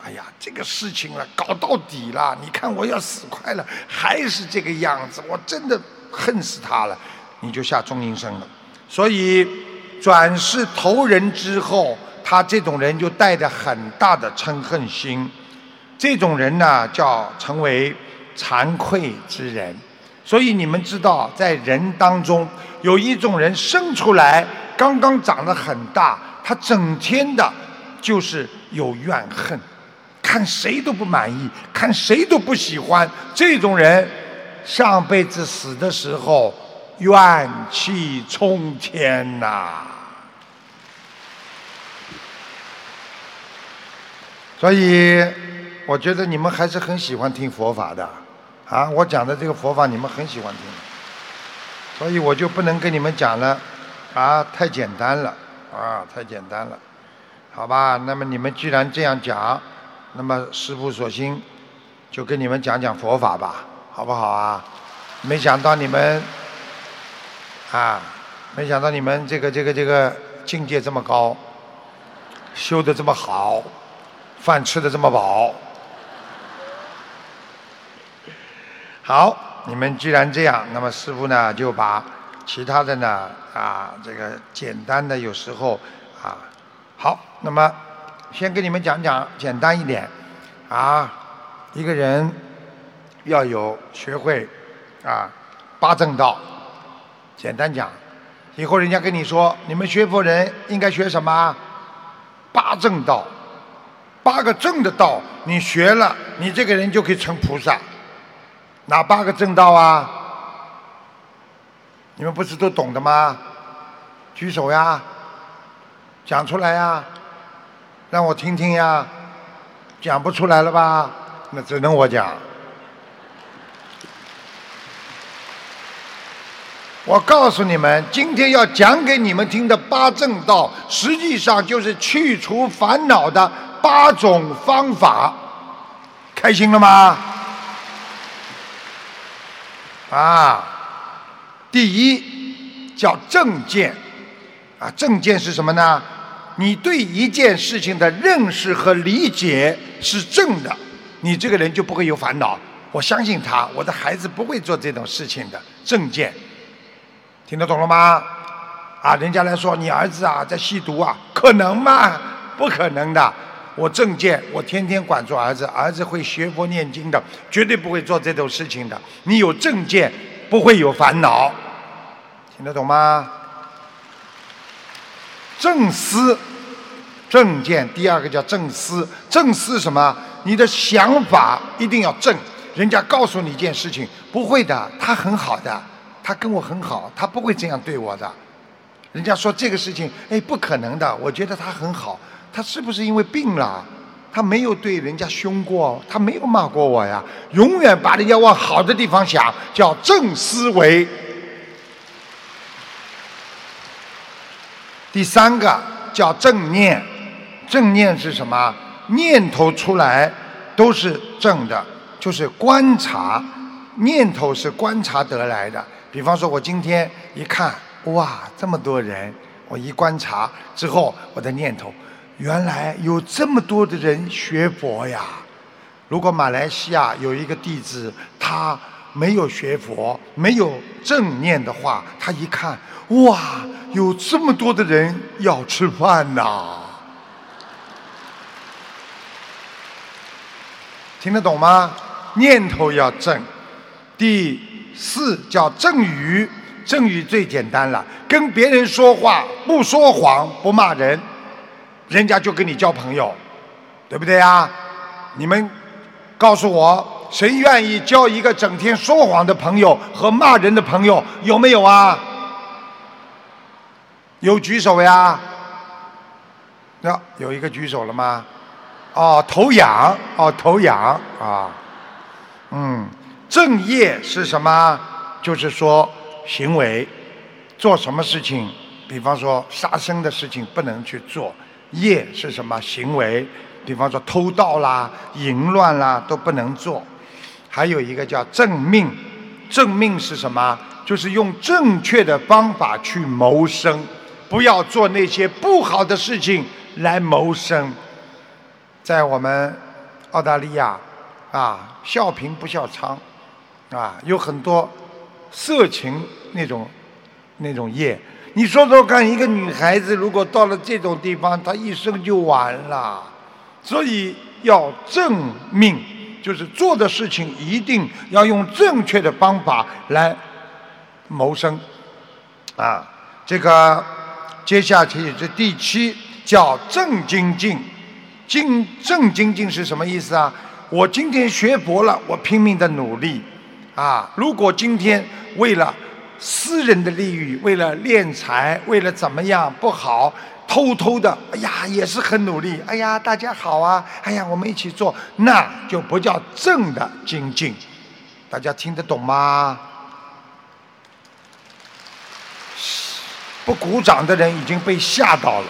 哎呀，这个事情啊搞到底了，你看我要死快了，还是这个样子，我真的恨死他了，你就下中阴身了。所以转世投人之后，他这种人就带着很大的嗔恨心。这种人呢，叫成为惭愧之人。所以你们知道，在人当中有一种人生出来刚刚长得很大，他整天的就是有怨恨，看谁都不满意，看谁都不喜欢。这种人上辈子死的时候怨气冲天呐。所以。我觉得你们还是很喜欢听佛法的，啊，我讲的这个佛法你们很喜欢听，所以我就不能跟你们讲了，啊，太简单了，啊，太简单了，好吧？那么你们既然这样讲，那么师父索性就跟你们讲讲佛法吧，好不好啊？没想到你们，啊，没想到你们这个这个这个境界这么高，修的这么好，饭吃的这么饱。好，你们既然这样，那么师傅呢就把其他的呢啊这个简单的有时候啊好，那么先跟你们讲讲简单一点啊，一个人要有学会啊八正道，简单讲，以后人家跟你说你们学佛人应该学什么八正道，八个正的道，你学了，你这个人就可以成菩萨。哪八个正道啊？你们不是都懂的吗？举手呀，讲出来呀，让我听听呀。讲不出来了吧？那只能我讲。我告诉你们，今天要讲给你们听的八正道，实际上就是去除烦恼的八种方法。开心了吗？啊，第一叫正见，啊，正见是什么呢？你对一件事情的认识和理解是正的，你这个人就不会有烦恼。我相信他，我的孩子不会做这种事情的。正见，听得懂了吗？啊，人家来说你儿子啊在吸毒啊，可能吗？不可能的。我正见，我天天管住儿子，儿子会学佛念经的，绝对不会做这种事情的。你有正见，不会有烦恼，听得懂吗？正思，正见，第二个叫正思。正思什么？你的想法一定要正。人家告诉你一件事情，不会的，他很好的，他跟我很好，他不会这样对我的。人家说这个事情，哎，不可能的。我觉得他很好，他是不是因为病了？他没有对人家凶过，他没有骂过我呀。永远把人家往好的地方想，叫正思维。第三个叫正念，正念是什么？念头出来都是正的，就是观察。念头是观察得来的。比方说，我今天一看，哇，这么多人，我一观察之后，我的念头，原来有这么多的人学佛呀。如果马来西亚有一个弟子，他没有学佛，没有正念的话，他一看，哇，有这么多的人要吃饭呐。听得懂吗？念头要正。第四叫正语，正语最简单了，跟别人说话不说谎，不骂人，人家就跟你交朋友，对不对呀？你们告诉我，谁愿意交一个整天说谎的朋友和骂人的朋友？有没有啊？有举手呀？那有一个举手了吗？哦，头痒，哦，头痒啊，嗯。正业是什么？就是说行为，做什么事情，比方说杀生的事情不能去做。业是什么？行为，比方说偷盗啦、淫乱啦都不能做。还有一个叫正命，正命是什么？就是用正确的方法去谋生，不要做那些不好的事情来谋生。在我们澳大利亚，啊，笑贫不笑娼。啊，有很多色情那种那种业，你说说看，一个女孩子如果到了这种地方，她一生就完了。所以要正命，就是做的事情一定要用正确的方法来谋生。啊，这个接下去这第七叫正精进，精正精进是什么意思啊？我今天学佛了，我拼命的努力。啊！如果今天为了私人的利益，为了敛财，为了怎么样不好，偷偷的，哎呀，也是很努力。哎呀，大家好啊！哎呀，我们一起做，那就不叫正的精进。大家听得懂吗？不鼓掌的人已经被吓到了，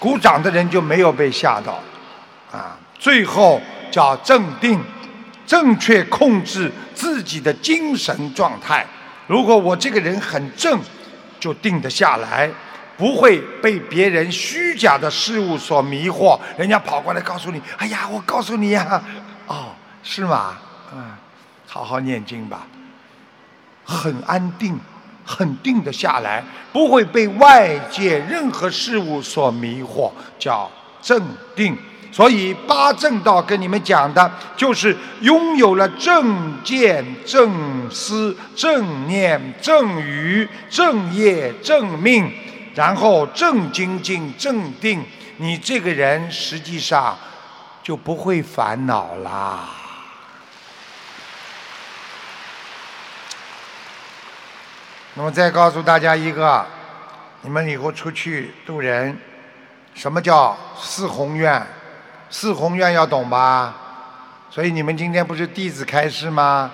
鼓掌的人就没有被吓到。啊，最后叫正定。正确控制自己的精神状态。如果我这个人很正，就定得下来，不会被别人虚假的事物所迷惑。人家跑过来告诉你：“哎呀，我告诉你呀，哦，是吗？嗯，好好念经吧，很安定，很定得下来，不会被外界任何事物所迷惑，叫镇定。”所以八正道跟你们讲的，就是拥有了正见、正思、正念、正语、正业、正命，然后正精进、正定，你这个人实际上就不会烦恼啦。那么再告诉大家一个，你们以后出去渡人，什么叫四宏愿？四宏愿要懂吧？所以你们今天不是弟子开示吗？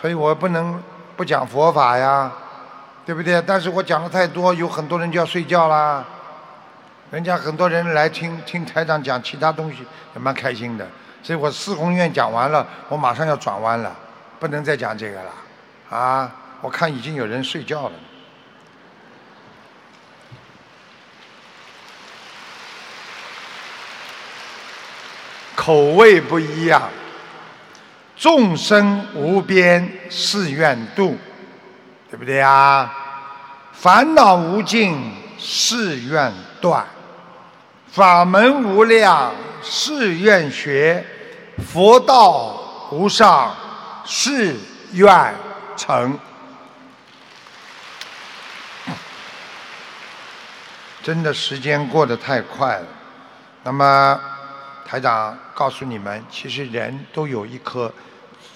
所以我不能不讲佛法呀，对不对？但是我讲的太多，有很多人就要睡觉啦。人家很多人来听听台长讲其他东西，也蛮开心的。所以我四宏愿讲完了，我马上要转弯了，不能再讲这个了。啊，我看已经有人睡觉了。口味不一样，众生无边誓愿度，对不对呀？烦恼无尽誓愿断，法门无量誓愿学，佛道无上誓愿成。[coughs] 真的时间过得太快了，那么。台长告诉你们，其实人都有一颗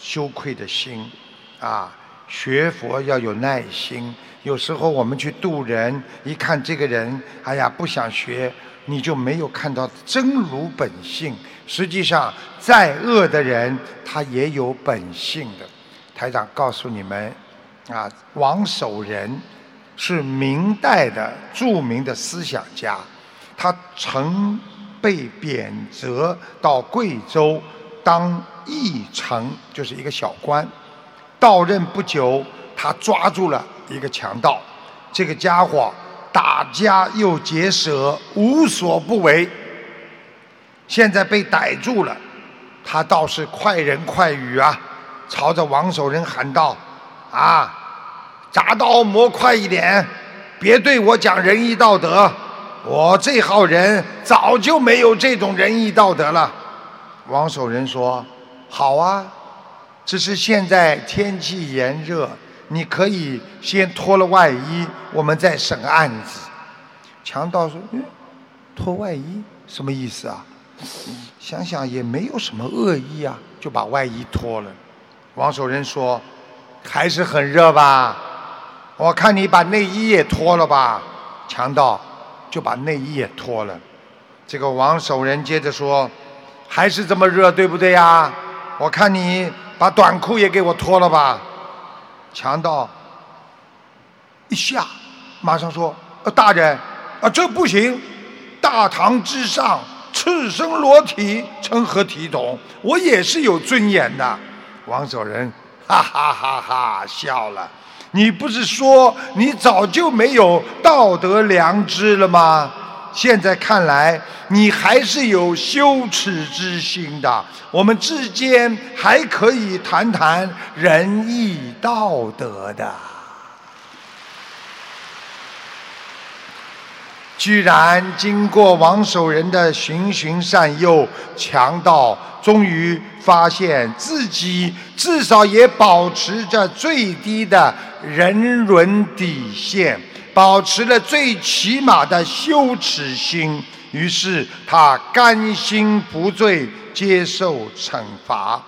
羞愧的心，啊，学佛要有耐心。有时候我们去度人，一看这个人，哎呀，不想学，你就没有看到真如本性。实际上，再恶的人，他也有本性的。台长告诉你们，啊，王守仁是明代的著名的思想家，他曾被贬谪到贵州当驿丞，就是一个小官。到任不久，他抓住了。一个强盗，这个家伙打家又劫舍，无所不为。现在被逮住了，他倒是快人快语啊，朝着王守仁喊道：“啊，铡刀磨快一点，别对我讲仁义道德，我这号人早就没有这种仁义道德了。”王守仁说：“好啊，只是现在天气炎热。”你可以先脱了外衣，我们再审案子。强盗说：“嗯，脱外衣什么意思啊？想想也没有什么恶意啊，就把外衣脱了。”王守仁说：“还是很热吧？我看你把内衣也脱了吧。”强盗就把内衣也脱了。这个王守仁接着说：“还是这么热，对不对呀？我看你把短裤也给我脱了吧。”强盗一下，马上说：“呃，大人，啊，这不行！大堂之上，赤身裸体，成何体统？我也是有尊严的。”王守仁哈哈哈哈笑了：“你不是说你早就没有道德良知了吗？现在看来，你还是有羞耻之心的。”我们之间还可以谈谈仁义道德的。居然经过王守仁的循循善诱，强盗终于发现自己至少也保持着最低的人伦底线，保持了最起码的羞耻心。于是他甘心不罪。接受惩罚，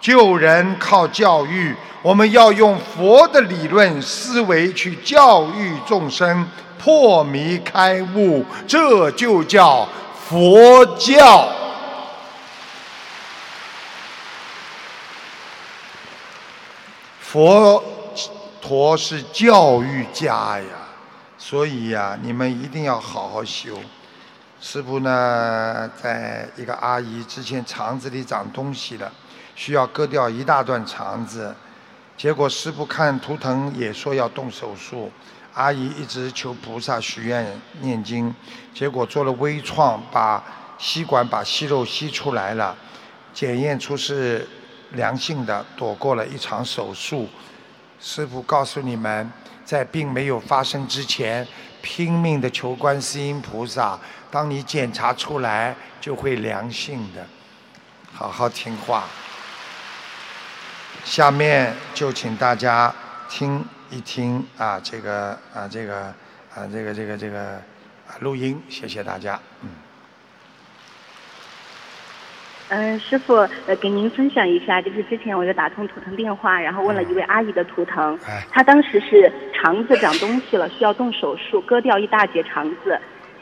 救人靠教育。我们要用佛的理论思维去教育众生，破迷开悟，这就叫佛教。佛陀是教育家呀，所以呀，你们一定要好好修。师傅呢，在一个阿姨之前肠子里长东西了，需要割掉一大段肠子。结果师傅看图腾也说要动手术，阿姨一直求菩萨许愿念经，结果做了微创，把吸管把息肉吸出来了，检验出是良性的，躲过了一场手术。师傅告诉你们，在病没有发生之前，拼命的求观世音菩萨。当你检查出来，就会良性的，好好听话。下面就请大家听一听啊，这个啊，这个啊，这个这个这个啊录音，谢谢大家。嗯。嗯，师傅，呃，给您分享一下，就是之前我就打通图腾电话，然后问了一位阿姨的图腾，她当时是肠子长东西了，需要动手术，割掉一大截肠子。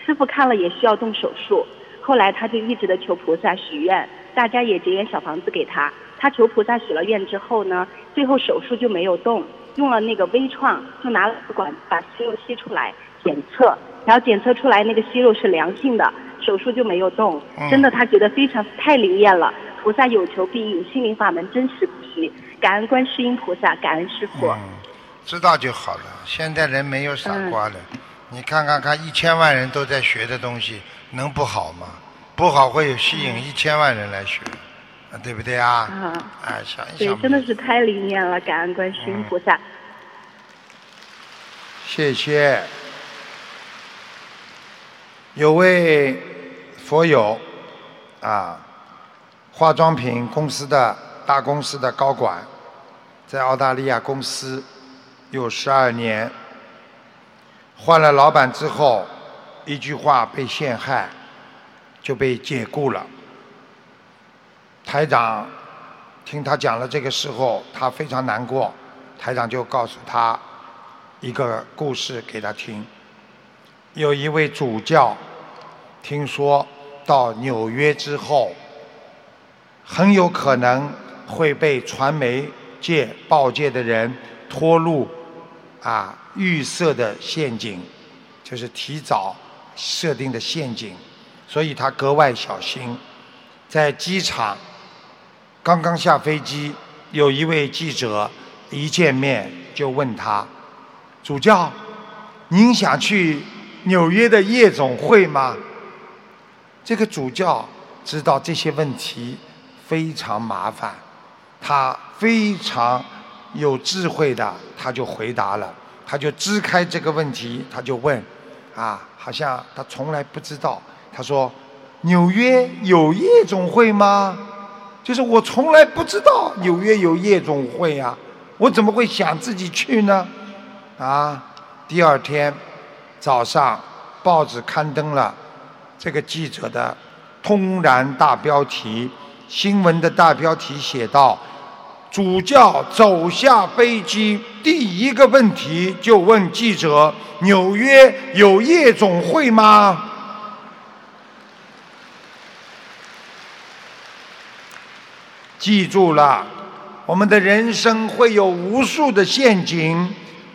师傅看了也需要动手术，后来他就一直的求菩萨许愿，大家也结缘小房子给他。他求菩萨许了愿之后呢，最后手术就没有动，用了那个微创，就拿了管把息肉吸出来检测，然后检测出来那个息肉是良性的，手术就没有动。真的，他觉得非常太灵验了，菩萨有求必应，心灵法门真实不虚。感恩观世音菩萨，感恩师傅。知道就好了，现在人没有傻瓜的。你看看看，一千万人都在学的东西，能不好吗？不好会有吸引一千万人来学，啊，对不对啊？啊，哎，想一想。对，真的是太灵验了，感恩观世音菩萨。谢谢。有位佛友啊，化妆品公司的大公司的高管，在澳大利亚公司有十二年。换了老板之后，一句话被陷害，就被解雇了。台长听他讲了这个时候，他非常难过，台长就告诉他一个故事给他听。有一位主教听说到纽约之后，很有可能会被传媒界、报界的人拖入啊预设的陷阱，就是提早设定的陷阱，所以他格外小心。在机场刚刚下飞机，有一位记者一见面就问他：“主教，您想去纽约的夜总会吗？”这个主教知道这些问题非常麻烦，他非常有智慧的，他就回答了，他就支开这个问题，他就问：“啊，好像他从来不知道。”他说。纽约有夜总会吗？就是我从来不知道纽约有夜总会呀，我怎么会想自己去呢？啊，第二天早上报纸刊登了这个记者的通然大标题，新闻的大标题写道：主教走下飞机，第一个问题就问记者：纽约有夜总会吗？记住了，我们的人生会有无数的陷阱，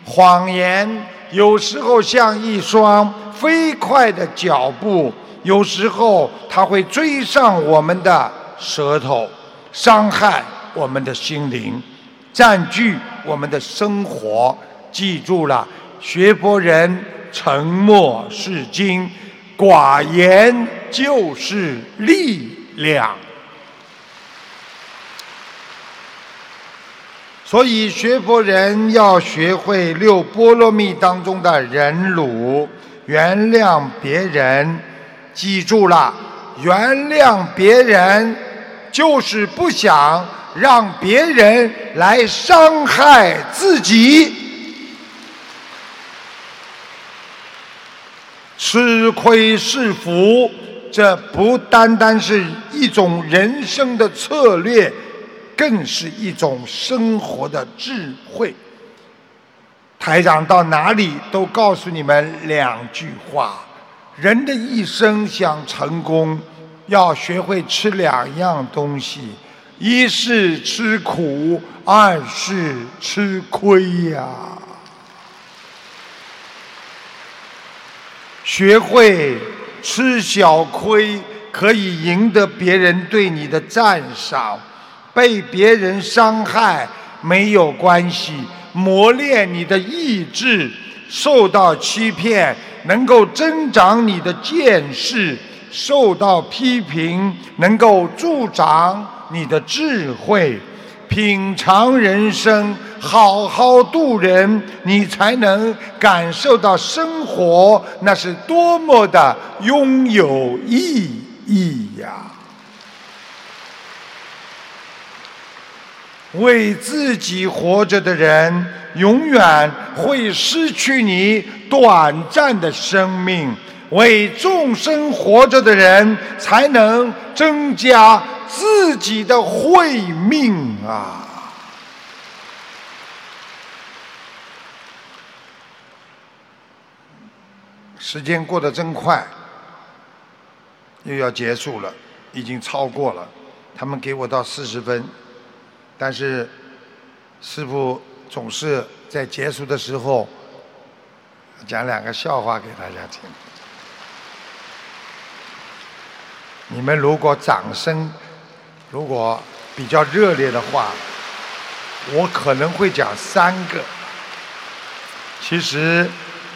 谎言有时候像一双飞快的脚步，有时候它会追上我们的舌头，伤害我们的心灵，占据我们的生活。记住了，学佛人沉默是金，寡言就是力量。所以学佛人要学会六波罗蜜当中的忍辱，原谅别人。记住了，原谅别人就是不想让别人来伤害自己。吃亏是福，这不单单是一种人生的策略。更是一种生活的智慧。台长到哪里都告诉你们两句话：人的一生想成功，要学会吃两样东西，一是吃苦，二是吃亏呀。学会吃小亏，可以赢得别人对你的赞赏。被别人伤害没有关系，磨练你的意志；受到欺骗能够增长你的见识；受到批评能够助长你的智慧。品尝人生，好好度人，你才能感受到生活那是多么的拥有意义呀！为自己活着的人，永远会失去你短暂的生命；为众生活着的人，才能增加自己的慧命啊！时间过得真快，又要结束了，已经超过了，他们给我到四十分。但是，师傅总是在结束的时候讲两个笑话给大家听。你们如果掌声如果比较热烈的话，我可能会讲三个。其实，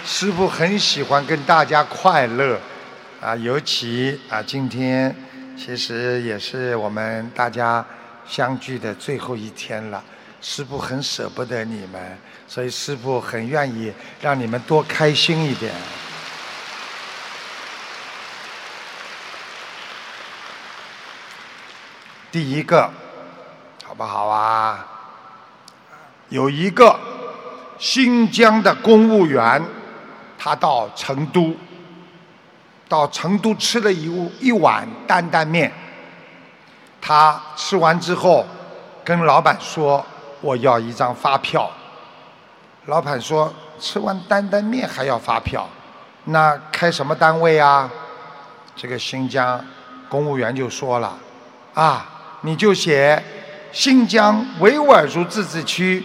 师傅很喜欢跟大家快乐啊，尤其啊，今天其实也是我们大家。相聚的最后一天了，师傅很舍不得你们，所以师傅很愿意让你们多开心一点。第一个，好不好啊？有一个新疆的公务员，他到成都，到成都吃了一一碗担担面。他吃完之后，跟老板说：“我要一张发票。”老板说吃完担担面还要发票，那开什么单位啊？这个新疆公务员就说了，啊，你就写新疆维吾尔族自治区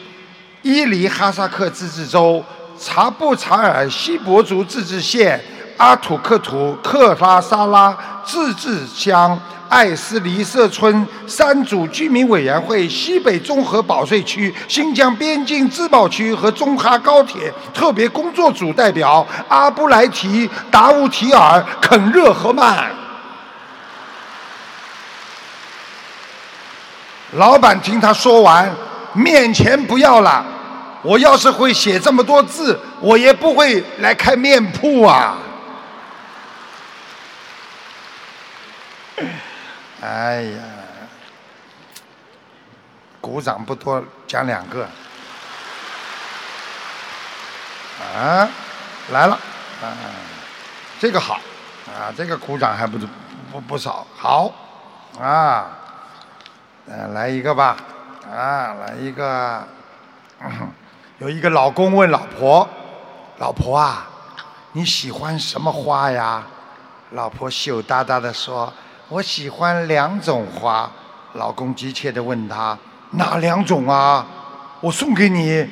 伊犁哈萨克自治州察布查尔锡伯族自治县阿土克图克拉沙拉自治乡。艾斯黎社村三组居民委员会西北综合保税区新疆边境自贸区和中哈高铁特别工作组代表阿布莱提达乌提尔肯热合曼。老板听他说完，面钱不要了。我要是会写这么多字，我也不会来开面铺啊。[laughs] 哎呀，鼓掌不多，讲两个。啊，来了，啊，这个好，啊，这个鼓掌还不不不少，好，啊，嗯，来一个吧，啊，来一个，[clears throat] 有一个老公问老婆，老婆啊，你喜欢什么花呀？老婆羞答答的说。我喜欢两种花，老公急切地问他：“哪两种啊？我送给你。”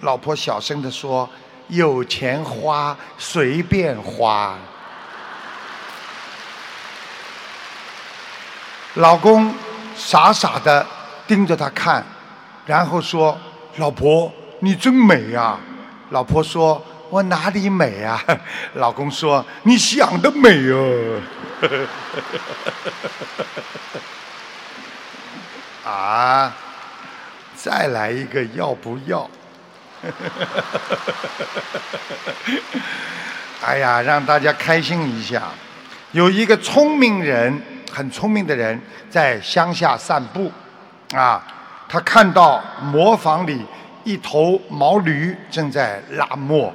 老婆小声地说：“有钱花，随便花。[laughs] ”老公傻傻地盯着她看，然后说：“老婆，你真美呀！”老婆说：“我哪里美啊？” [laughs] 老公说：“你想的美哦。[laughs] ”啊！再来一个，要不要？[laughs] 哎呀，让大家开心一下。有一个聪明人，很聪明的人，在乡下散步。啊，他看到磨坊里一头毛驴正在拉磨，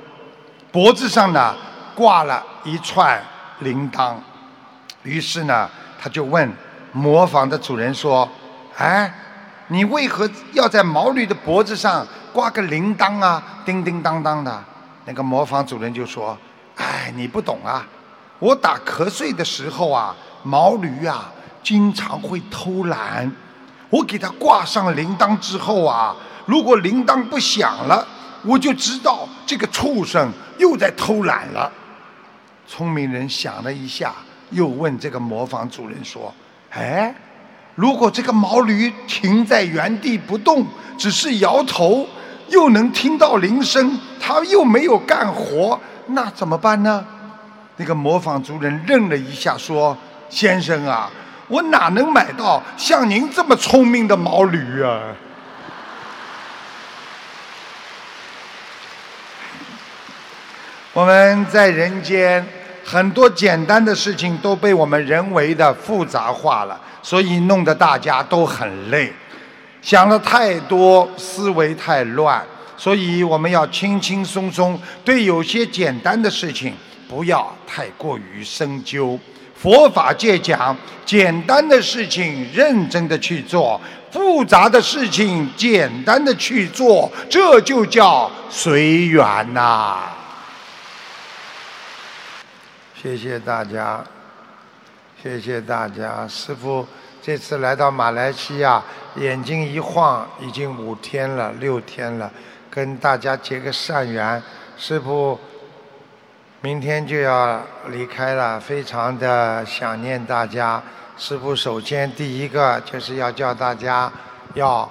脖子上呢挂了一串铃铛。于是呢，他就问磨坊的主人说：“哎，你为何要在毛驴的脖子上挂个铃铛啊？叮叮当当的。”那个磨坊主人就说：“哎，你不懂啊，我打瞌睡的时候啊，毛驴啊经常会偷懒。我给它挂上铃铛之后啊，如果铃铛不响了，我就知道这个畜生又在偷懒了。”聪明人想了一下。又问这个磨坊主人说：“哎，如果这个毛驴停在原地不动，只是摇头，又能听到铃声，它又没有干活，那怎么办呢？”那个磨坊主人愣了一下，说：“先生啊，我哪能买到像您这么聪明的毛驴啊？”我们在人间。很多简单的事情都被我们人为的复杂化了，所以弄得大家都很累，想了太多，思维太乱，所以我们要轻轻松松，对有些简单的事情不要太过于深究。佛法界讲，简单的事情认真的去做，复杂的事情简单的去做，这就叫随缘呐。谢谢大家，谢谢大家。师傅这次来到马来西亚，眼睛一晃，已经五天了，六天了，跟大家结个善缘。师傅明天就要离开了，非常的想念大家。师傅首先第一个就是要叫大家要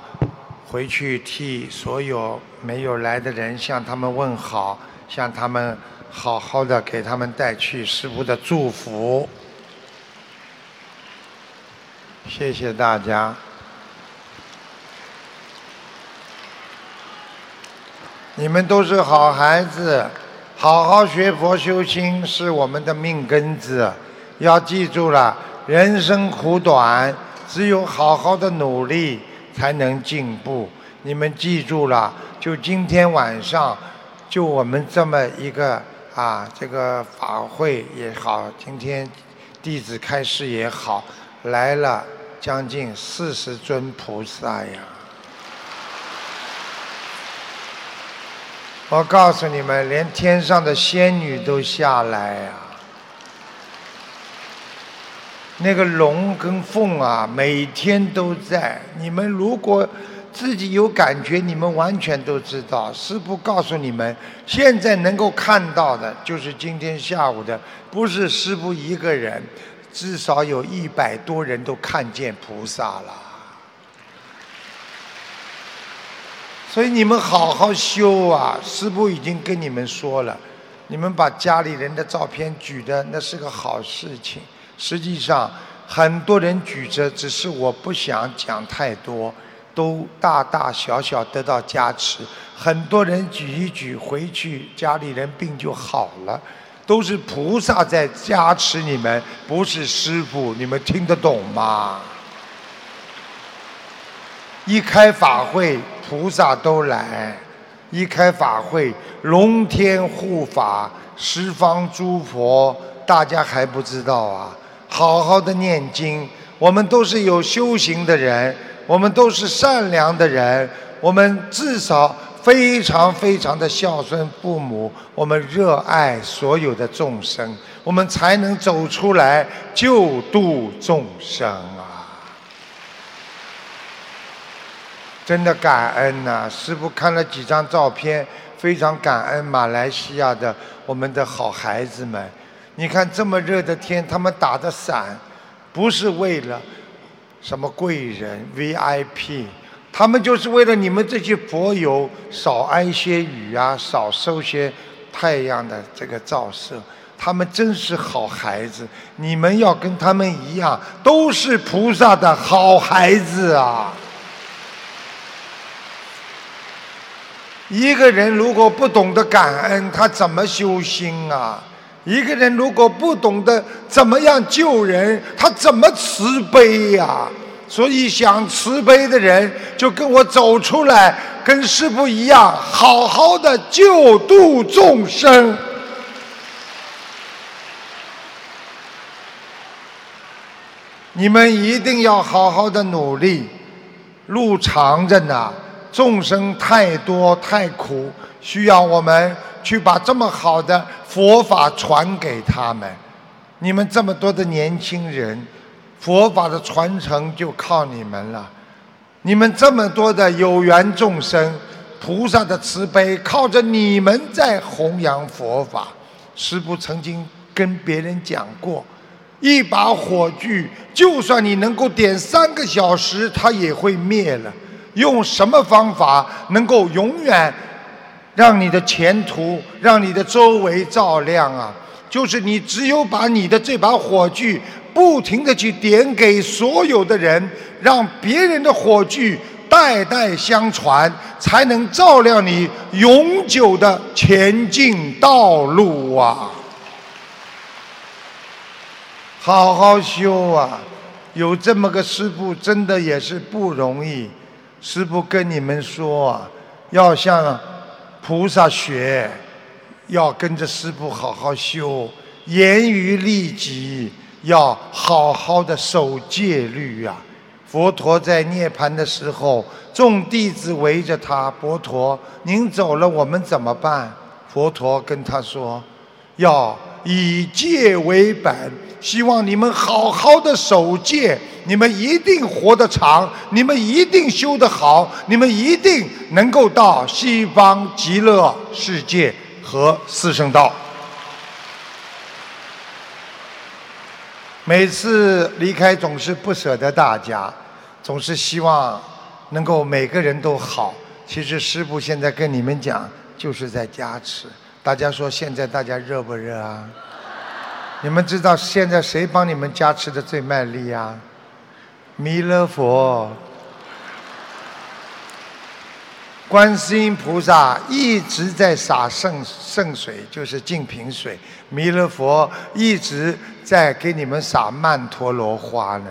回去替所有没有来的人向他们问好，向他们。好好的给他们带去师傅的祝福，谢谢大家。你们都是好孩子，好好学佛修心是我们的命根子。要记住了，人生苦短，只有好好的努力才能进步。你们记住了，就今天晚上，就我们这么一个。啊，这个法会也好，今天弟子开示也好，来了将近四十尊菩萨呀。我告诉你们，连天上的仙女都下来呀。那个龙跟凤啊，每天都在。你们如果自己有感觉，你们完全都知道。师傅告诉你们，现在能够看到的，就是今天下午的，不是师傅一个人，至少有一百多人都看见菩萨了。所以你们好好修啊！师傅已经跟你们说了，你们把家里人的照片举的那是个好事情。实际上，很多人举着，只是我不想讲太多，都大大小小得到加持。很多人举一举回去，家里人病就好了，都是菩萨在加持你们，不是师傅。你们听得懂吗？一开法会。菩萨都来，一开法会，龙天护法，十方诸佛，大家还不知道啊？好好的念经，我们都是有修行的人，我们都是善良的人，我们至少非常非常的孝顺父母，我们热爱所有的众生，我们才能走出来救度众生啊！真的感恩呐！师傅看了几张照片，非常感恩马来西亚的我们的好孩子们。你看这么热的天，他们打的伞，不是为了什么贵人 VIP，他们就是为了你们这些佛友少挨些雨啊，少受些太阳的这个照射。他们真是好孩子，你们要跟他们一样，都是菩萨的好孩子啊！一个人如果不懂得感恩，他怎么修心啊？一个人如果不懂得怎么样救人，他怎么慈悲呀？所以想慈悲的人，就跟我走出来，跟师傅一样，好好的救度众生。你们一定要好好的努力，路长着呢。众生太多太苦，需要我们去把这么好的佛法传给他们。你们这么多的年轻人，佛法的传承就靠你们了。你们这么多的有缘众生，菩萨的慈悲靠着你们在弘扬佛法。师父曾经跟别人讲过，一把火炬，就算你能够点三个小时，它也会灭了。用什么方法能够永远让你的前途、让你的周围照亮啊？就是你只有把你的这把火炬不停的去点给所有的人，让别人的火炬代代相传，才能照亮你永久的前进道路啊！好好修啊！有这么个师傅，真的也是不容易。师傅跟你们说啊，要像菩萨学，要跟着师父好好修，严于律己，要好好的守戒律啊。佛陀在涅槃的时候，众弟子围着他，佛陀，您走了，我们怎么办？佛陀跟他说，要以戒为本。希望你们好好的守戒，你们一定活得长，你们一定修得好，你们一定能够到西方极乐世界和四圣道。每次离开总是不舍得大家，总是希望能够每个人都好。其实师父现在跟你们讲，就是在加持。大家说现在大家热不热啊？你们知道现在谁帮你们加持的最卖力啊？弥勒佛、观世音菩萨一直在洒圣圣水，就是净瓶水；弥勒佛一直在给你们洒曼陀罗花呢。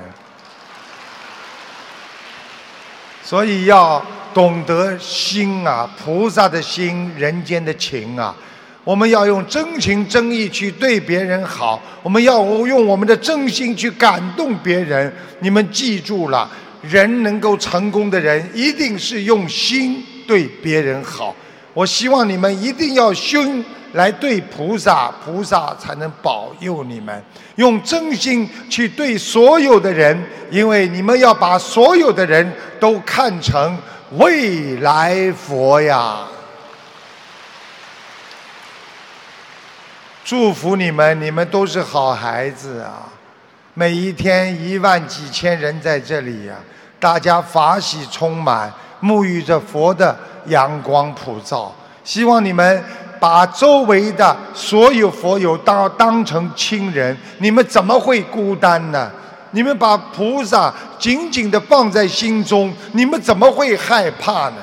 所以要懂得心啊，菩萨的心，人间的情啊。我们要用真情真意去对别人好，我们要用我们的真心去感动别人。你们记住了，人能够成功的人，一定是用心对别人好。我希望你们一定要心来对菩萨，菩萨才能保佑你们。用真心去对所有的人，因为你们要把所有的人都看成未来佛呀。祝福你们，你们都是好孩子啊！每一天一万几千人在这里呀，大家法喜充满，沐浴着佛的阳光普照。希望你们把周围的所有佛友当当成亲人，你们怎么会孤单呢？你们把菩萨紧紧的放在心中，你们怎么会害怕呢？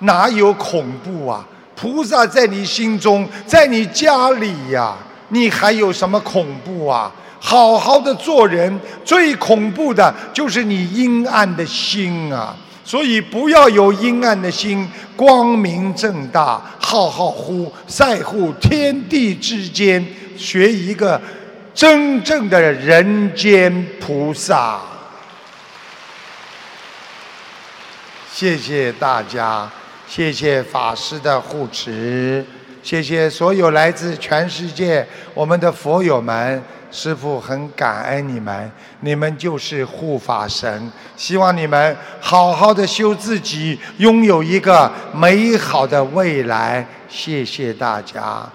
哪有恐怖啊？菩萨在你心中，在你家里呀，你还有什么恐怖啊？好好的做人，最恐怖的就是你阴暗的心啊！所以不要有阴暗的心，光明正大，好好乎在乎天地之间，学一个真正的人间菩萨。谢谢大家。谢谢法师的护持，谢谢所有来自全世界我们的佛友们，师父很感恩你们，你们就是护法神，希望你们好好的修自己，拥有一个美好的未来。谢谢大家。